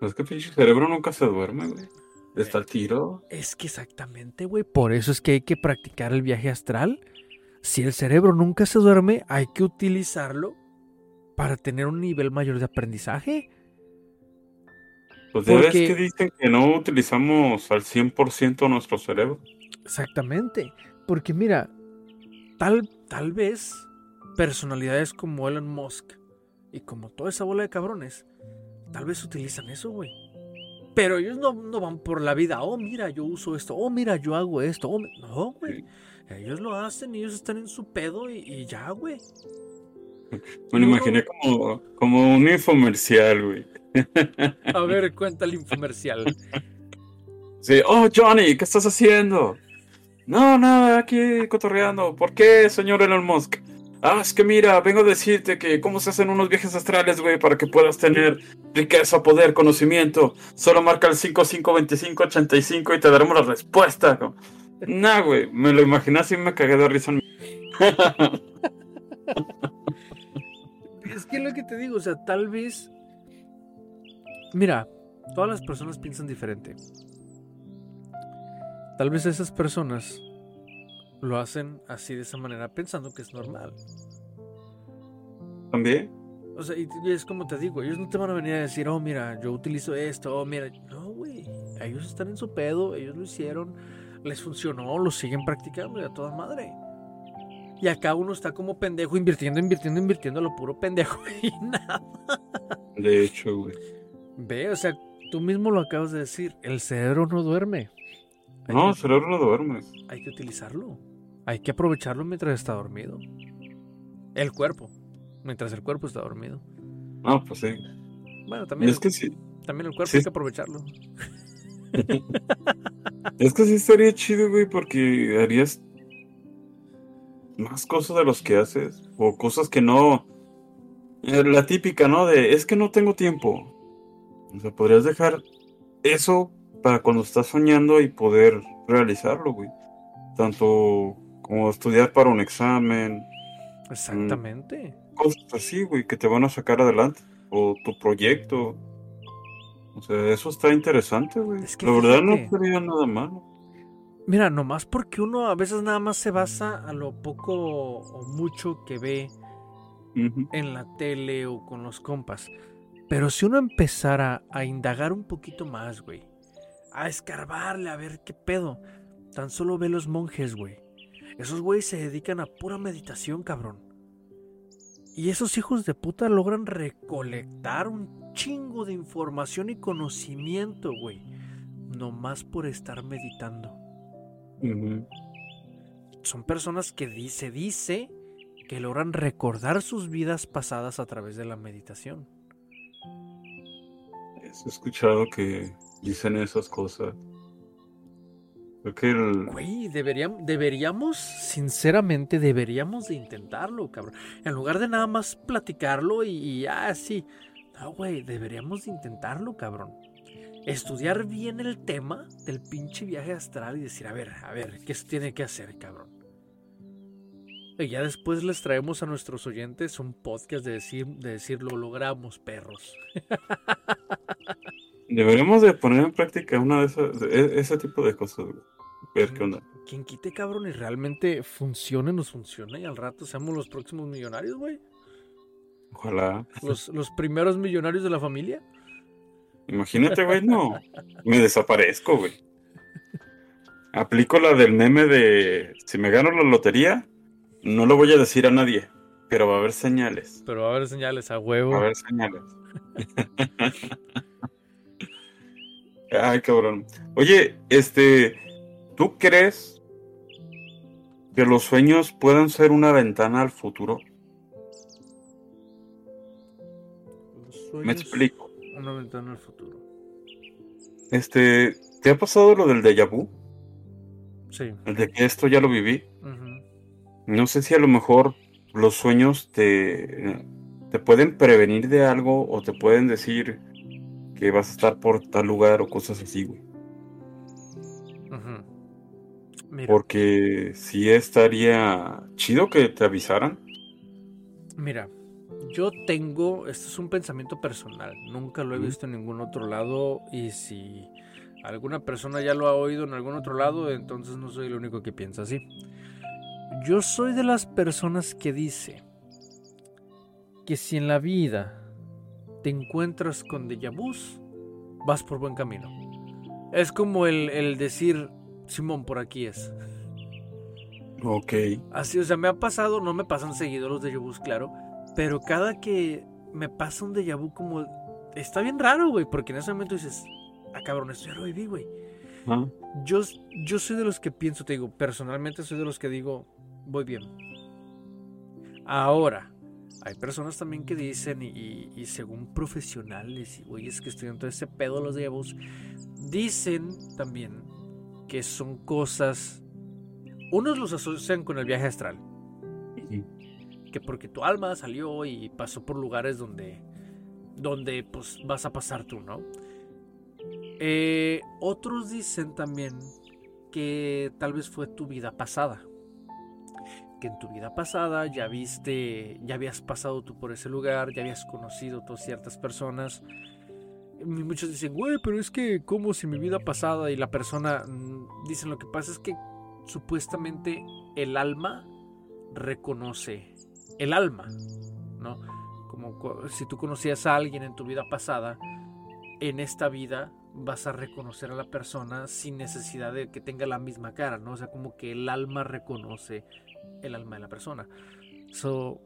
Es que pinche cerebro nunca se duerme, güey. Está al tiro. Es que exactamente, güey. Por eso es que hay que practicar el viaje astral si el cerebro nunca se duerme, hay que utilizarlo para tener un nivel mayor de aprendizaje. Pues ya ves que dicen que no utilizamos al 100% nuestro cerebro. Exactamente. Porque mira, tal, tal vez personalidades como Elon Musk y como toda esa bola de cabrones, tal vez utilizan eso, güey. Pero ellos no, van por la vida, oh, mira, yo uso esto, oh, mira, yo hago esto. Oh, no, güey. Ellos lo hacen, ellos están en su pedo y, ya, güey. Me lo imaginé como, como un infomercial, güey. A ver, cuenta el infomercial. Sí, oh, Johnny, ¿qué estás haciendo? No, nada, aquí cotorreando. ¿Por qué, señor Elon Musk? Ah, es que mira, vengo a decirte que cómo se hacen unos viajes astrales, güey, para que puedas tener riqueza, poder, conocimiento. Solo marca el 552585 y te daremos la respuesta. Nah, güey, me lo imaginé así y me cagué de risa. es que lo que te digo, o sea, tal vez. Mira, todas las personas piensan diferente. Tal vez esas personas lo hacen así de esa manera pensando que es normal. ¿También? O sea, y, es como te digo, ellos no te van a venir a decir, oh, mira, yo utilizo esto, oh, mira. No, güey. Ellos están en su pedo, ellos lo hicieron, les funcionó, lo siguen practicando y a toda madre. Y acá uno está como pendejo invirtiendo, invirtiendo, invirtiendo a lo puro pendejo y nada. De hecho, güey. Ve, o sea, tú mismo lo acabas de decir, el cerebro no duerme. no, el cerebro no duerme. Hay que utilizarlo. Hay que aprovecharlo mientras está dormido. El cuerpo, mientras el cuerpo está dormido. No, pues sí. Bueno, también. Es que sí. También el cuerpo hay que aprovecharlo. es que sí estaría chido, güey, porque harías más cosas de los que haces. O cosas que no. Eh, la típica, ¿no? De es que no tengo tiempo. O sea, podrías dejar eso para cuando estás soñando y poder realizarlo, güey. Tanto como estudiar para un examen. Mm, Exactamente. cosas así, güey, que te van a sacar adelante. O tu proyecto. O sea, eso está interesante, güey. la verdad no sería nada malo. Mira, nomás porque uno a veces nada más se basa a lo poco o mucho que ve en la tele o con los compas. Pero si uno empezara a indagar un poquito más, güey, a escarbarle, a ver qué pedo, tan solo ve los monjes, güey. Esos güeyes se dedican a pura meditación, cabrón. Y esos hijos de puta logran recolectar un chingo de información y conocimiento, güey. Nomás por estar meditando. Son personas que se dice que logran recordar sus vidas pasadas a través de la meditación. He escuchado que dicen esas cosas. Güey, deberíamos, deberíamos, sinceramente, deberíamos de intentarlo, cabrón. En lugar de nada más platicarlo y, ah, sí. No, güey, deberíamos de intentarlo, cabrón. Estudiar bien el tema del pinche viaje astral y decir, a ver, a ver, ¿qué se tiene que hacer, cabrón? Y ya después les traemos a nuestros oyentes un podcast de decir, de decir lo logramos, perros. Deberíamos de poner en práctica una de esas, e, ese tipo de cosas, Ver qué onda. Quien quite, cabrón, y realmente funcione, nos funciona y al rato seamos los próximos millonarios, güey. Ojalá. Los, los primeros millonarios de la familia. Imagínate, güey, no. Me desaparezco, güey. Aplico la del meme de si me gano la lotería, no lo voy a decir a nadie, pero va a haber señales. Pero va a haber señales a huevo. Va a haber señales. Ay, cabrón. Oye, este, ¿tú crees que los sueños puedan ser una ventana al futuro? Me explico. Una ventana al futuro. Este, ¿te ha pasado lo del déjà vu? Sí. El de que esto ya lo viví. No sé si a lo mejor los sueños te, te pueden prevenir de algo o te pueden decir que vas a estar por tal lugar o cosas así, güey. Porque si estaría chido que te avisaran. Mira, yo tengo, esto es un pensamiento personal, nunca lo he visto en ningún otro lado y si alguna persona ya lo ha oído en algún otro lado, entonces no soy el único que piensa así. Yo soy de las personas que dice que si en la vida te encuentras con déjà vus, vas por buen camino. Es como el, el decir, Simón, por aquí es. Ok. Así, o sea, me ha pasado, no me pasan seguido los déjà vus, claro, pero cada que me pasa un déjà vu como... Está bien raro, güey, porque en ese momento dices, ah, cabrón, esto ya lo viví, güey. Ah, Yo, yo soy de los que pienso, te digo, personalmente soy de los que digo, voy bien. Ahora, hay personas también que dicen, y, y- y según profesionales y güeyes que estudian todo ese pedo los vus, dicen también que son cosas. Unos los asocian con el viaje astral. Que porque tu alma salió y pasó por lugares donde, donde pues vas a pasar tú, ¿no? Eh, otros dicen también que tal vez fue tu vida pasada. Que en tu vida pasada ya viste, ya habías pasado tú por ese lugar, ya habías conocido ciertas personas. Y muchos dicen, güey, pero es que, como si mi vida pasada y la persona. mm, Dicen, lo que pasa es que supuestamente el alma reconoce el alma, ¿no? Como si tú conocías a alguien en tu vida pasada, en esta vida vas a reconocer a la persona sin necesidad de que tenga la misma cara, ¿no? O sea, como que el alma reconoce el alma de la persona. So,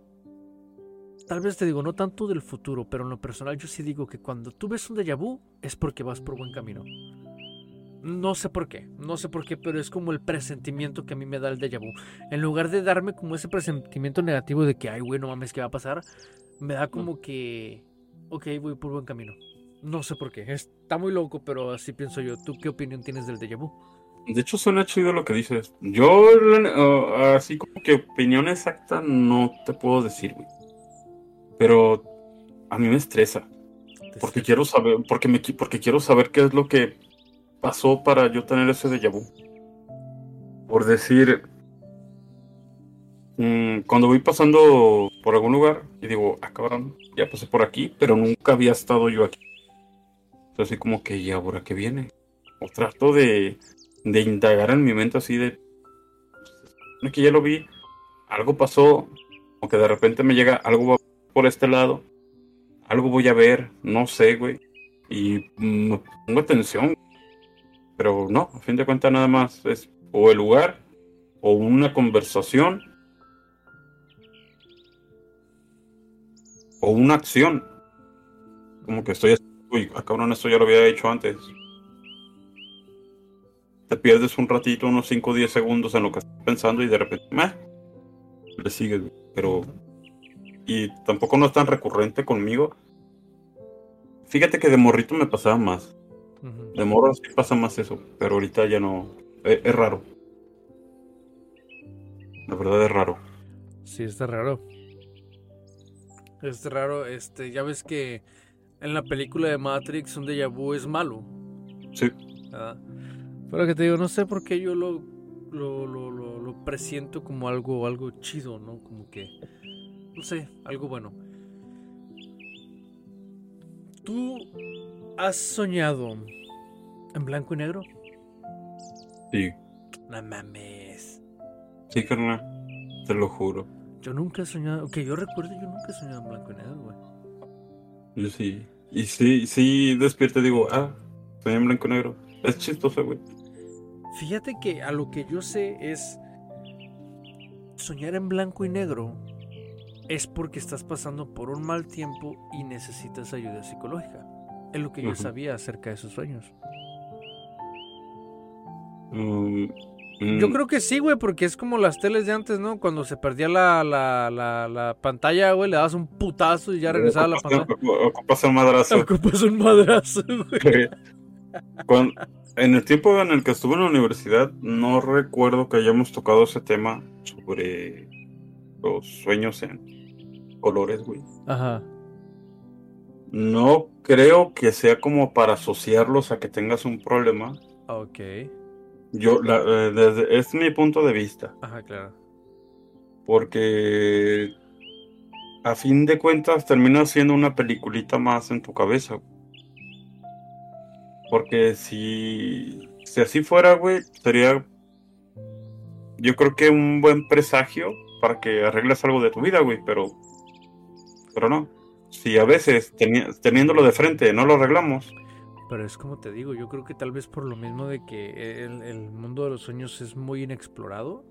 tal vez te digo, no tanto del futuro, pero en lo personal yo sí digo que cuando tú ves un déjà vu es porque vas por buen camino. No sé por qué, no sé por qué, pero es como el presentimiento que a mí me da el déjà vu. En lugar de darme como ese presentimiento negativo de que, ay, güey, no mames, ¿qué va a pasar? Me da como que, ok, voy por buen camino. No sé por qué, está muy loco, pero así pienso yo. ¿Tú qué opinión tienes del déjà vu? De hecho, suena chido lo que dices. Yo, uh, así como que opinión exacta, no te puedo decir, güey. Pero a mí me estresa. Porque quiero saber, porque me, porque quiero saber qué es lo que pasó para yo tener ese déjà vu. Por decir, mm, cuando voy pasando por algún lugar y digo, ah, ya pasé por aquí, pero nunca había estado yo aquí. Entonces, así como que, ¿y ahora qué viene? O trato de, de indagar en mi mente así de, "Es que ya lo vi, algo pasó, o que de repente me llega algo va por este lado, algo voy a ver, no sé, güey. Y me pongo atención. Pero no, a fin de cuentas nada más es o el lugar o una conversación o una acción. Como que estoy uy, ah, cabrón, esto ya lo había hecho antes. Te pierdes un ratito, unos 5 o 10 segundos en lo que estás pensando y de repente, meh, le sigues, pero y tampoco no es tan recurrente conmigo. Fíjate que de morrito me pasaba más. De morro sí pasa más eso, pero ahorita ya no. Es, es raro. La verdad es raro. Sí, está raro. Está raro, este, ya ves que en la película de Matrix un déjà vu es malo. Sí. ¿verdad? Pero que te digo, no sé por qué yo lo, lo, lo, lo, lo presiento como algo, algo chido, ¿no? Como que, no sé, algo bueno. ¿Tú has soñado en blanco y negro? Sí, No mames. sí, carnal. Te lo juro. Yo nunca he soñado, que yo recuerdo, yo nunca he soñado en blanco y negro, güey. Yo sí. Y sí, sí, despierto y digo, ah, estoy en blanco y negro. Es chistoso, güey. Fíjate que a lo que yo sé es soñar en blanco y negro es porque estás pasando por un mal tiempo y necesitas ayuda psicológica. Es lo que yo sabía acerca de esos sueños. Mm, Yo mm, creo que sí, güey, porque es como las teles de antes, ¿no? Cuando se perdía la, la, la, la pantalla, güey, le dabas un putazo y ya regresaba la pantalla. ocupas- el madrazo. Ocupas un madrazo, güey. En el tiempo en el que estuve en la universidad, no recuerdo que hayamos tocado ese tema sobre los sueños en colores, güey. Ajá. No creo que sea como para asociarlos a que tengas un problema. Ok. Yo, la- eh, desde, es mi punto de vista, Ajá, claro. porque a fin de cuentas termina siendo una peliculita más en tu cabeza. Porque si, si así fuera, güey, sería yo creo que un buen presagio para que arregles algo de tu vida, güey, pero, pero no. Si a veces teniéndolo de frente no lo arreglamos. Pero es como te digo, yo creo que tal vez por lo mismo de que el, mundo de los sueños es muy inexplorado,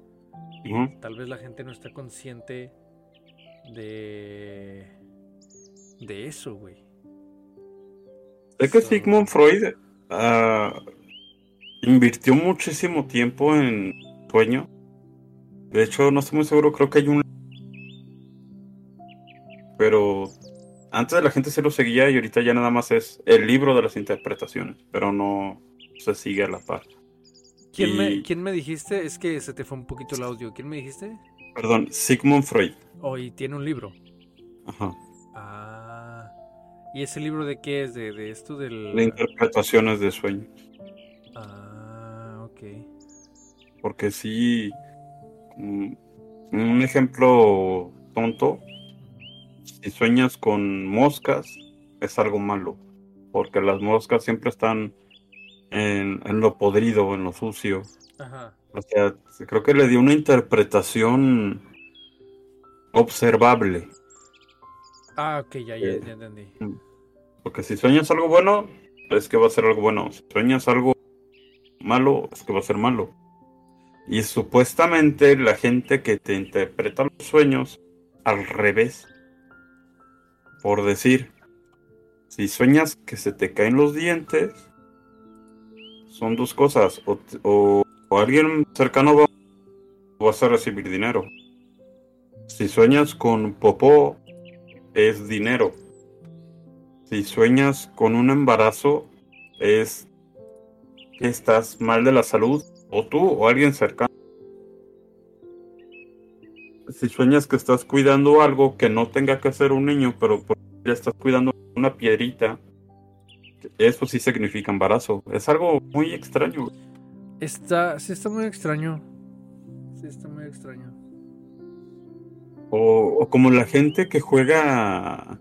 tal vez la gente no está consciente de, de eso, güey. Es que Sigmund Freud uh, invirtió muchísimo tiempo en sueño. De hecho, no estoy muy seguro, creo que hay un... Pero antes la gente se lo seguía y ahorita ya nada más es el libro de las interpretaciones, pero no se sigue a la par. ¿Quién, me, ¿Quién me dijiste? Es que se te fue un poquito el audio. ¿Quién me dijiste? Perdón, Sigmund Freud. Oh, y tiene un libro. Ajá. Ah. ¿Y ese libro de qué es? ¿De, de esto del...? De interpretaciones de sueños. Ah, ok. Porque sí... Mm, un ejemplo tonto si sueñas con moscas, es algo malo, porque las moscas siempre están en, lo podrido, en lo sucio. O sea, creo que le dio una interpretación observable. Ah, ok, ya, ya, ya entendí. Porque si sueñas algo bueno, es que va a ser algo bueno. Si sueñas algo malo, es que va a ser malo. Y supuestamente la gente que te interpreta los sueños al revés por decir, si sueñas que se te caen los dientes, son dos cosas. O, alguien cercano va, vas a recibir dinero. Si sueñas con popó, es dinero. Si sueñas con un embarazo, es que estás mal de la salud, o tú o alguien cercano. Si sueñas que estás cuidando algo que no tenga que hacer un niño, pero ya estás cuidando una piedrita, eso sí significa embarazo. Es algo muy extraño. Está, sí está muy extraño. Sí está muy extraño. O, como la gente que juega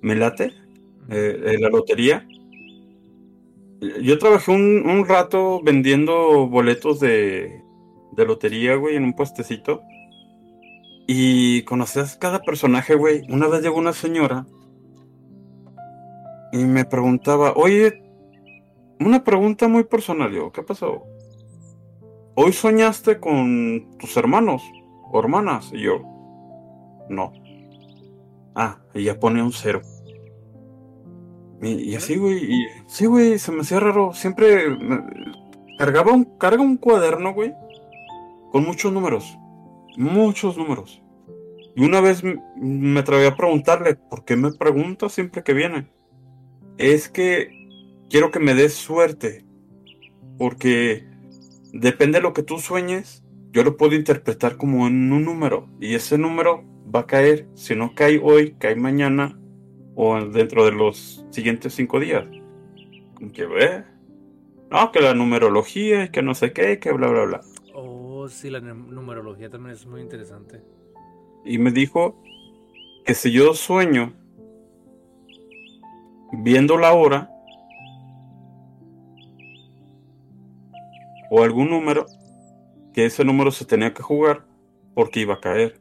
Melate, eh, en la lotería. Yo trabajé un, un rato vendiendo boletos de, de lotería, güey, en un puestecito. Y conocías cada personaje, güey. Una vez llegó una señora y me preguntaba, oye, una pregunta muy personal, yo, ¿qué pasó? ¿Hoy soñaste con tus hermanos o hermanas? Y yo, no. Ah, y ya pone un cero. Y, así, güey, y sí, güey, se me hacía raro. Siempre cargaba un, carga un cuaderno, güey, con muchos números muchos números. Y una vez me atreví a preguntarle, ¿por qué me pregunta siempre que viene? Es que quiero que me des suerte, porque depende de lo que tú sueñes, yo lo puedo interpretar como en un número, y ese número va a caer, si no cae hoy, cae mañana, o dentro de los siguientes cinco días. Que ve, no, que la numerología, que no sé qué, que bla, bla, bla sí, la numerología también es muy interesante. Y me dijo que si yo sueño viendo la hora o algún número, que ese número se tenía que jugar porque iba a caer.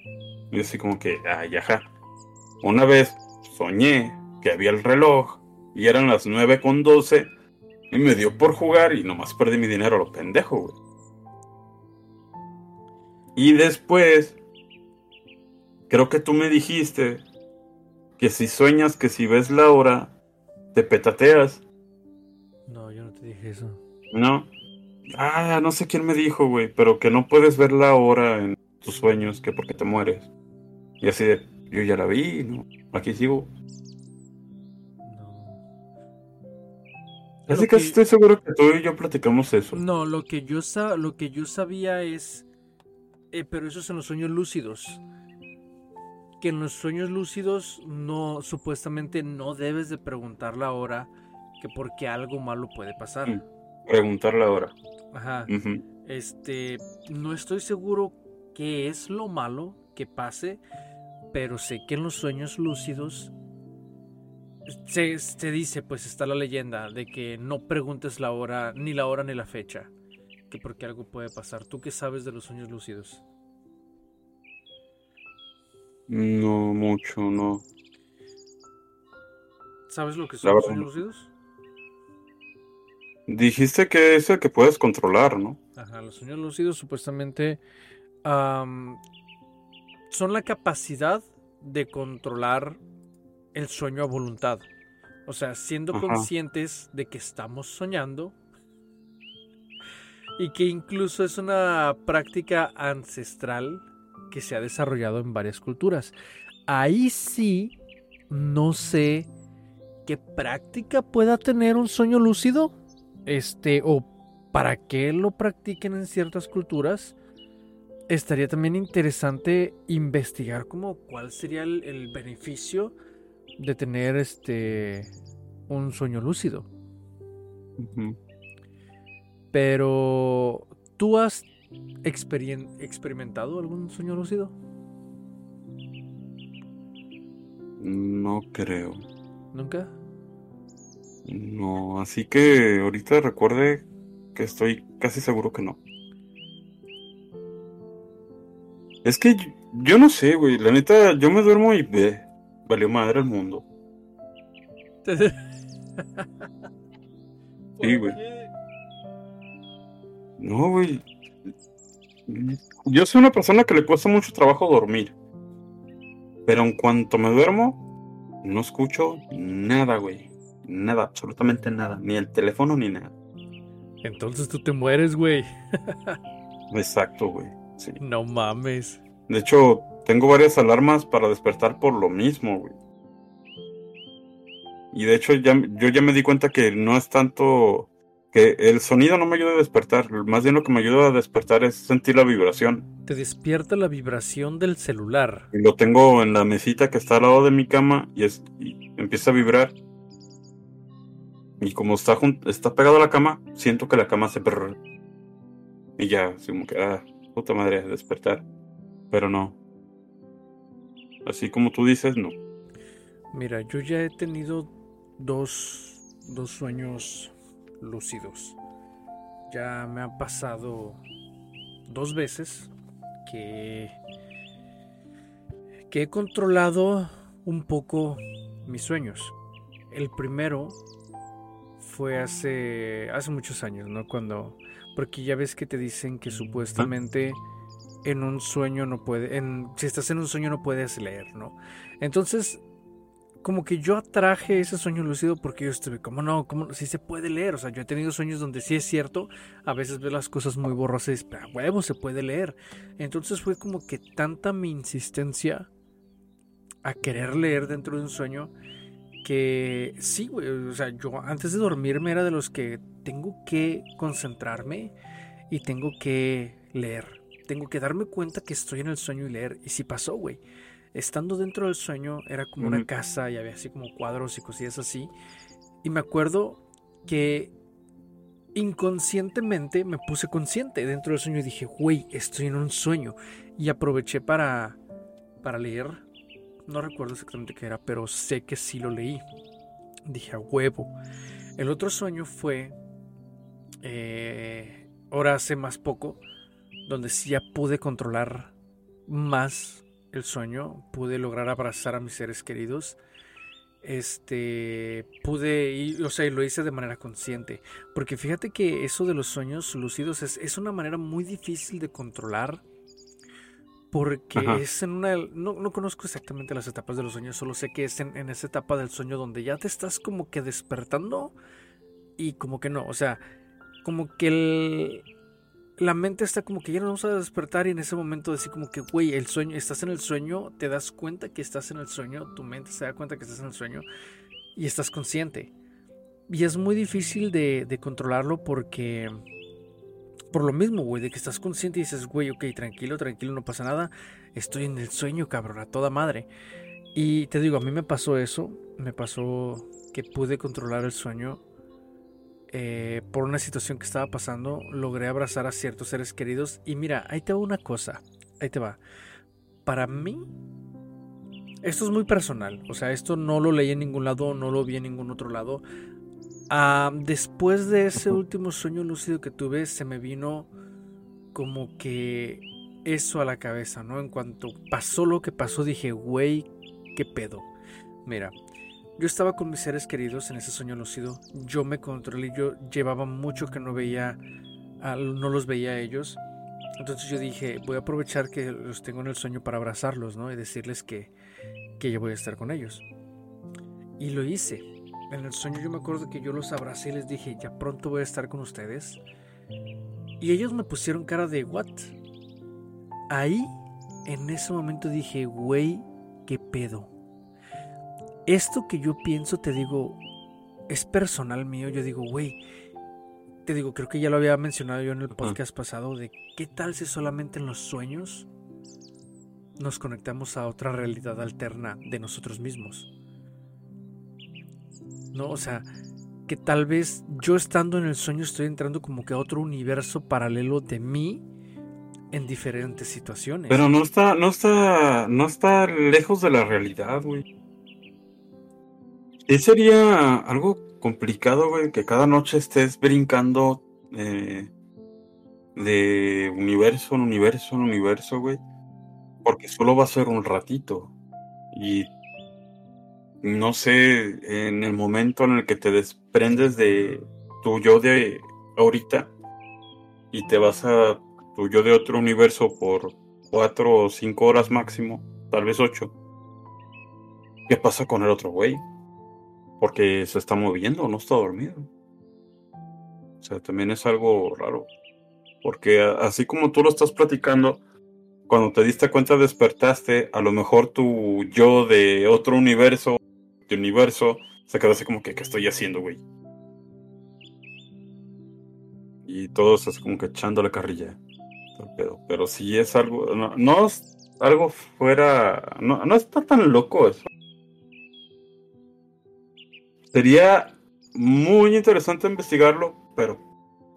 Y así como que, ay, ajá. Una vez soñé que había el reloj y eran las 9 con 12 y me dio por jugar y nomás perdí mi dinero lo pendejo, güey. Y después, creo que tú me dijiste que si sueñas que si ves la hora, te petateas. No, yo no te dije eso. No. Ah, no sé quién me dijo, güey, pero que no puedes ver la hora en tus sueños, que porque te mueres. Y así de, yo ya la vi, ¿no? Aquí sigo. No. Así que... estoy seguro que tú y yo platicamos eso. No, lo que yo, lo que yo sabía es eh, pero eso es en los sueños lúcidos. Que en los sueños lúcidos no, supuestamente no debes de preguntar la hora, que porque algo malo puede pasar. Mm, preguntar la hora. Ajá. Este, no estoy seguro qué es lo malo que pase, pero sé que en los sueños lúcidos se, se, dice, pues está la leyenda de que no preguntes la hora, ni la hora ni la fecha que porque algo puede pasar. ¿Tú qué sabes de los sueños lúcidos? No mucho, no. ¿Sabes lo que son los sueños lúcidos? Dijiste que es el que puedes controlar, ¿no? Ajá, los sueños lúcidos supuestamente son la capacidad de controlar el sueño a voluntad. O sea, siendo conscientes de que estamos soñando y que incluso es una práctica ancestral que se ha desarrollado en varias culturas. Ahí sí, no sé qué práctica pueda tener un sueño lúcido, este, o para qué lo practiquen en ciertas culturas. Estaría también interesante investigar como cuál sería el, beneficio de tener este un sueño lúcido. Pero, ¿tú has experimentado algún sueño lúcido? No creo. ¿Nunca? No, así que ahorita recuerde que estoy casi seguro que no. Es que yo, no sé, güey. La neta, yo me duermo y ve. Valió madre el mundo. sí, güey. No, güey. Yo soy una persona que le cuesta mucho trabajo dormir. Pero en cuanto me duermo, no escucho nada, güey. Nada, absolutamente nada. Ni el teléfono ni nada. Entonces tú te mueres, güey. Exacto, güey. Sí. No mames. De hecho, tengo varias alarmas para despertar por lo mismo, güey. Y de hecho, ya, yo ya me di cuenta que no es tanto que el sonido no me ayuda a despertar, más bien lo que me ayuda a despertar es sentir la vibración. Te despierta la vibración del celular. Y lo tengo en la mesita que está al lado de mi cama y, es, empieza a vibrar. Y como está, está pegado a la cama, siento que la cama se... Brrr, y ya, así como que, ah, puta madre, despertar. Pero no. Así como tú dices, no. Mira, yo ya he tenido dos, dos sueños lúcidos. Ya me ha pasado dos veces que, que he controlado un poco mis sueños. El primero fue hace, hace muchos años, ¿no? Cuando, porque ya ves que te dicen que supuestamente en un sueño no puede, en, si estás en un sueño no puedes leer, ¿no? Entonces como que yo atraje ese sueño lúcido porque yo estuve, como no? como si se puede leer? O sea, yo he tenido sueños donde sí es cierto, a veces veo las cosas muy borrosas pero a huevo se puede leer. Entonces fue como que tanta mi insistencia a querer leer dentro de un sueño que sí, güey, o sea, yo antes de dormirme era de los que tengo que concentrarme y tengo que leer. Tengo que darme cuenta que estoy en el sueño y leer. Y sí pasó, güey estando dentro del sueño era como una casa y había así como cuadros y cosillas así. Y me acuerdo que inconscientemente me puse consciente dentro del sueño y dije, güey, estoy en un sueño. Y aproveché para, para leer. No recuerdo exactamente qué era, pero sé que sí lo leí. Dije, a huevo. El otro sueño fue, eh, ahora hace más poco, donde sí ya pude controlar más el sueño, pude lograr abrazar a mis seres queridos. Este, pude, y, o sea, lo hice de manera consciente. Porque fíjate que eso de los sueños lúcidos es, una manera muy difícil de controlar. Porque es en una. No, conozco exactamente las etapas de los sueños, solo sé que es en, en esa etapa del sueño donde ya te estás como que despertando y como que no. O sea, como que el, la mente está como que ya no vamos a despertar y en ese momento decir como que, güey, el sueño, estás en el sueño, te das cuenta que estás en el sueño, tu mente se da cuenta que estás en el sueño y estás consciente. Y es muy difícil de, de controlarlo porque, por lo mismo, güey, de que estás consciente y dices, güey, ok, tranquilo, tranquilo, no pasa nada, estoy en el sueño, cabrón, a toda madre. Y te digo, a mí me pasó eso, me pasó que pude controlar el sueño eh, por una situación que estaba pasando, logré abrazar a ciertos seres queridos. Y mira, ahí te va una cosa, ahí te va. Para mí, esto es muy personal, o sea, esto no lo leí en ningún lado, no lo vi en ningún otro lado. Ah, después de ese último sueño lúcido que tuve, se me vino como que eso a la cabeza, ¿no? En cuanto pasó lo que pasó, dije, güey, ¿qué pedo? Mira, yo estaba con mis seres queridos en ese sueño lúcido, yo me controlé, yo llevaba mucho que no veía, no los veía a ellos, entonces yo dije, voy a aprovechar que los tengo en el sueño para abrazarlos, ¿no? Y decirles que, que yo voy a estar con ellos. Y lo hice. En el sueño yo me acuerdo que yo los abracé y les dije, ya pronto voy a estar con ustedes. Y ellos me pusieron cara de, ¿what? Ahí, en ese momento dije, güey, ¿qué pedo? Esto que yo pienso, te digo, es personal mío. Yo digo, güey, te digo, creo que ya lo había mencionado yo en el podcast pasado, de qué tal si solamente en los sueños nos conectamos a otra realidad alterna de nosotros mismos. ¿No? O sea, que tal vez yo estando en el sueño estoy entrando como que a otro universo paralelo de mí en diferentes situaciones. Pero no está, no está, no está lejos de la realidad, güey. Y sería algo complicado, güey, que cada noche estés brincando eh, de universo en universo en universo, güey. Porque solo va a ser un ratito. Y no sé, en el momento en el que te desprendes de tu yo de ahorita y te vas a tu yo de otro universo por cuatro o cinco horas máximo, tal vez ocho. ¿Qué pasa con el otro güey? Porque se está moviendo, no está dormido. O sea, también es algo raro. Porque así como tú lo estás platicando, cuando te diste cuenta despertaste, a lo mejor tu yo de otro universo, de universo, se quedó así como que, ¿qué estoy haciendo, güey? Y todos es como que echándole carrilla. Pero, pero si es algo, no, es algo fuera, no, no está tan loco eso. Sería muy interesante investigarlo, pero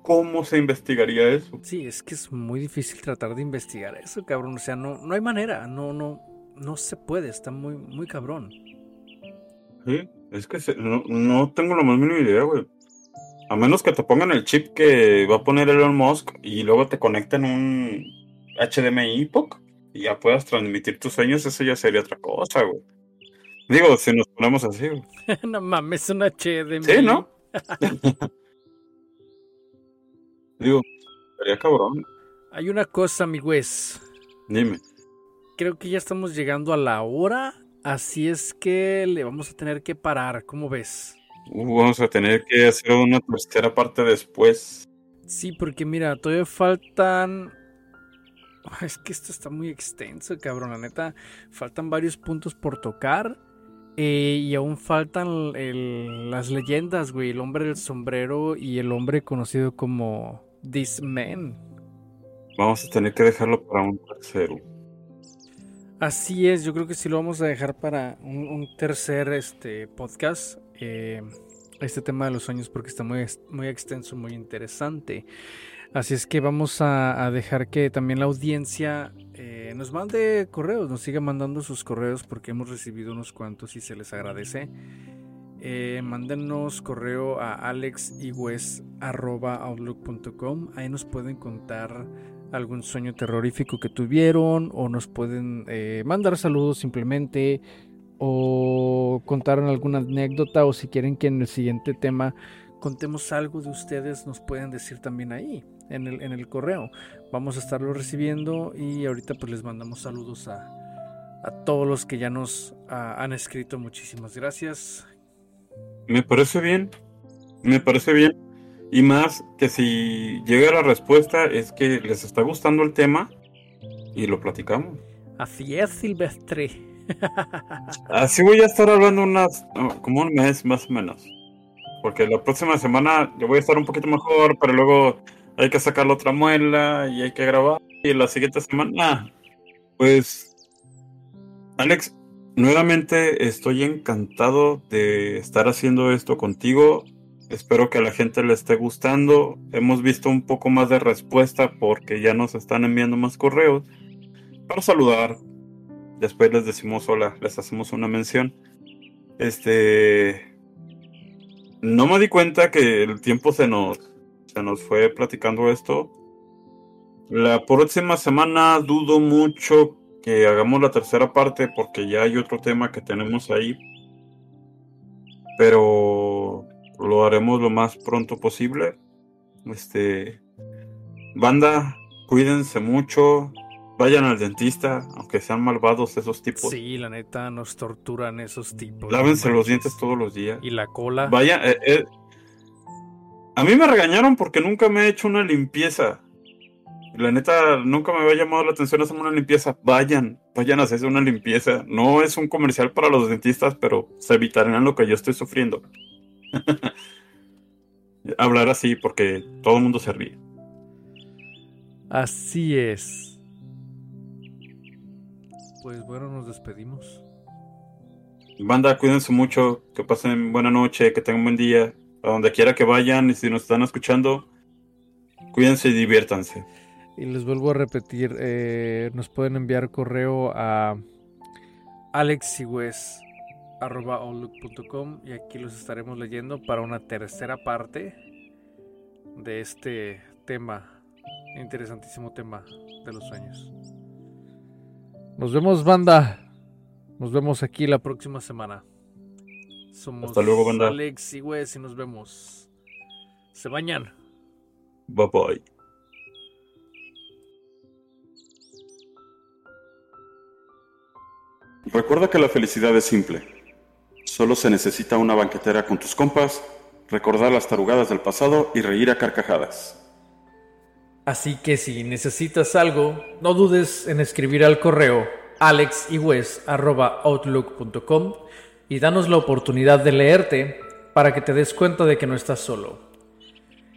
¿cómo se investigaría eso? Sí, es que es muy difícil tratar de investigar eso, cabrón. O sea, no, no hay manera, no, no, no se puede, está muy, muy cabrón. Sí, es que no, no tengo la más mínima idea, güey. A menos que te pongan el chip que va a poner Elon Musk y luego te conecten un HDMI POC y ya puedas transmitir tus sueños, eso ya sería otra cosa, güey. Digo, si nos ponemos así, no mames, un HDMI. Sí, ¿no? Digo, sería cabrón. Hay una cosa, mi güez. Dime. Creo que ya estamos llegando a la hora, así es que le vamos a tener que parar, ¿cómo ves? vamos a tener que hacer una tercera parte después. Sí, porque mira, todavía faltan. Es que esto está muy extenso, cabrón. La neta, faltan varios puntos por tocar. Eh, y aún faltan las leyendas, güey. El hombre del sombrero y el hombre conocido como This Man. Vamos a tener que dejarlo para un tercero. Así es, yo creo que sí lo vamos a dejar para un, tercer este, podcast. Eh, este tema de los sueños porque está muy, muy extenso, muy interesante. Así es que vamos a, dejar que también la audiencia eh, nos mande correos, nos siga mandando sus correos porque hemos recibido unos cuantos y se les agradece. Eh, mándenos correo a alexigüez.outlook.com. Ahí nos pueden contar algún sueño terrorífico que tuvieron o nos pueden eh, mandar saludos simplemente o contaron alguna anécdota o si quieren que en el siguiente tema contemos algo de ustedes nos pueden decir también ahí en el, en el correo. Vamos a estarlo recibiendo y ahorita pues les mandamos saludos a, a todos los que ya nos han escrito. Muchísimas gracias. Me parece bien me parece bien. Y más que si llega la respuesta es que les está gustando el tema y lo platicamos. Así es Silvestre. Así voy a estar hablando unas, como un mes más o menos. Porque la próxima semana yo voy a estar un poquito mejor, pero luego hay que sacar la otra muela y hay que grabar. Y la siguiente semana, pues, Alex, nuevamente estoy encantado de estar haciendo esto contigo. Espero que a la gente le esté gustando. Hemos visto un poco más de respuesta porque ya nos están enviando más correos para saludar, Después les decimos hola, les hacemos una mención. Este. No me di cuenta que el tiempo se nos, se nos fue platicando esto. La próxima semana dudo mucho que hagamos la tercera parte porque ya hay otro tema que tenemos ahí. Pero lo haremos lo más pronto posible. Este, banda, cuídense mucho. Vayan al dentista, aunque sean malvados esos tipos. Sí, la neta, nos torturan esos tipos. Lávense los dientes todos los días. Y la cola. Vaya, eh, eh, a mí me regañaron porque nunca me he hecho una limpieza. La neta, nunca me había llamado la atención hacer una limpieza. Vayan, vayan a hacerse una limpieza. No es un comercial para los dentistas, pero se evitarán lo que yo estoy sufriendo. Hablar así porque todo el mundo se ríe. Así es. Pues bueno, nos despedimos. Banda, cuídense mucho, que pasen buena noche, que tengan buen día, a donde quiera que vayan y si nos están escuchando, cuídense y diviértanse. Y les vuelvo a repetir, eh, nos pueden enviar correo a alexiwes.com y aquí los estaremos leyendo para una tercera parte de este tema, interesantísimo tema de los sueños. Nos vemos, banda. Nos vemos aquí la próxima semana. Somos Hasta luego, banda. Alex y Wes y nos vemos. Se bañan. Bye bye. Recuerda que la felicidad es simple. Solo se necesita una banquetera con tus compas, recordar las tarugadas del pasado y reír a carcajadas. Así que si necesitas algo, no dudes en escribir al correo alexiwes.outlook.com y danos la oportunidad de leerte para que te des cuenta de que no estás solo.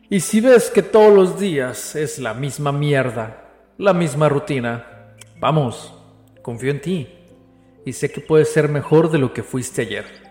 Y si ves que todos los días es la misma mierda, la misma rutina, vamos, confío en ti y sé que puedes ser mejor de lo que fuiste ayer.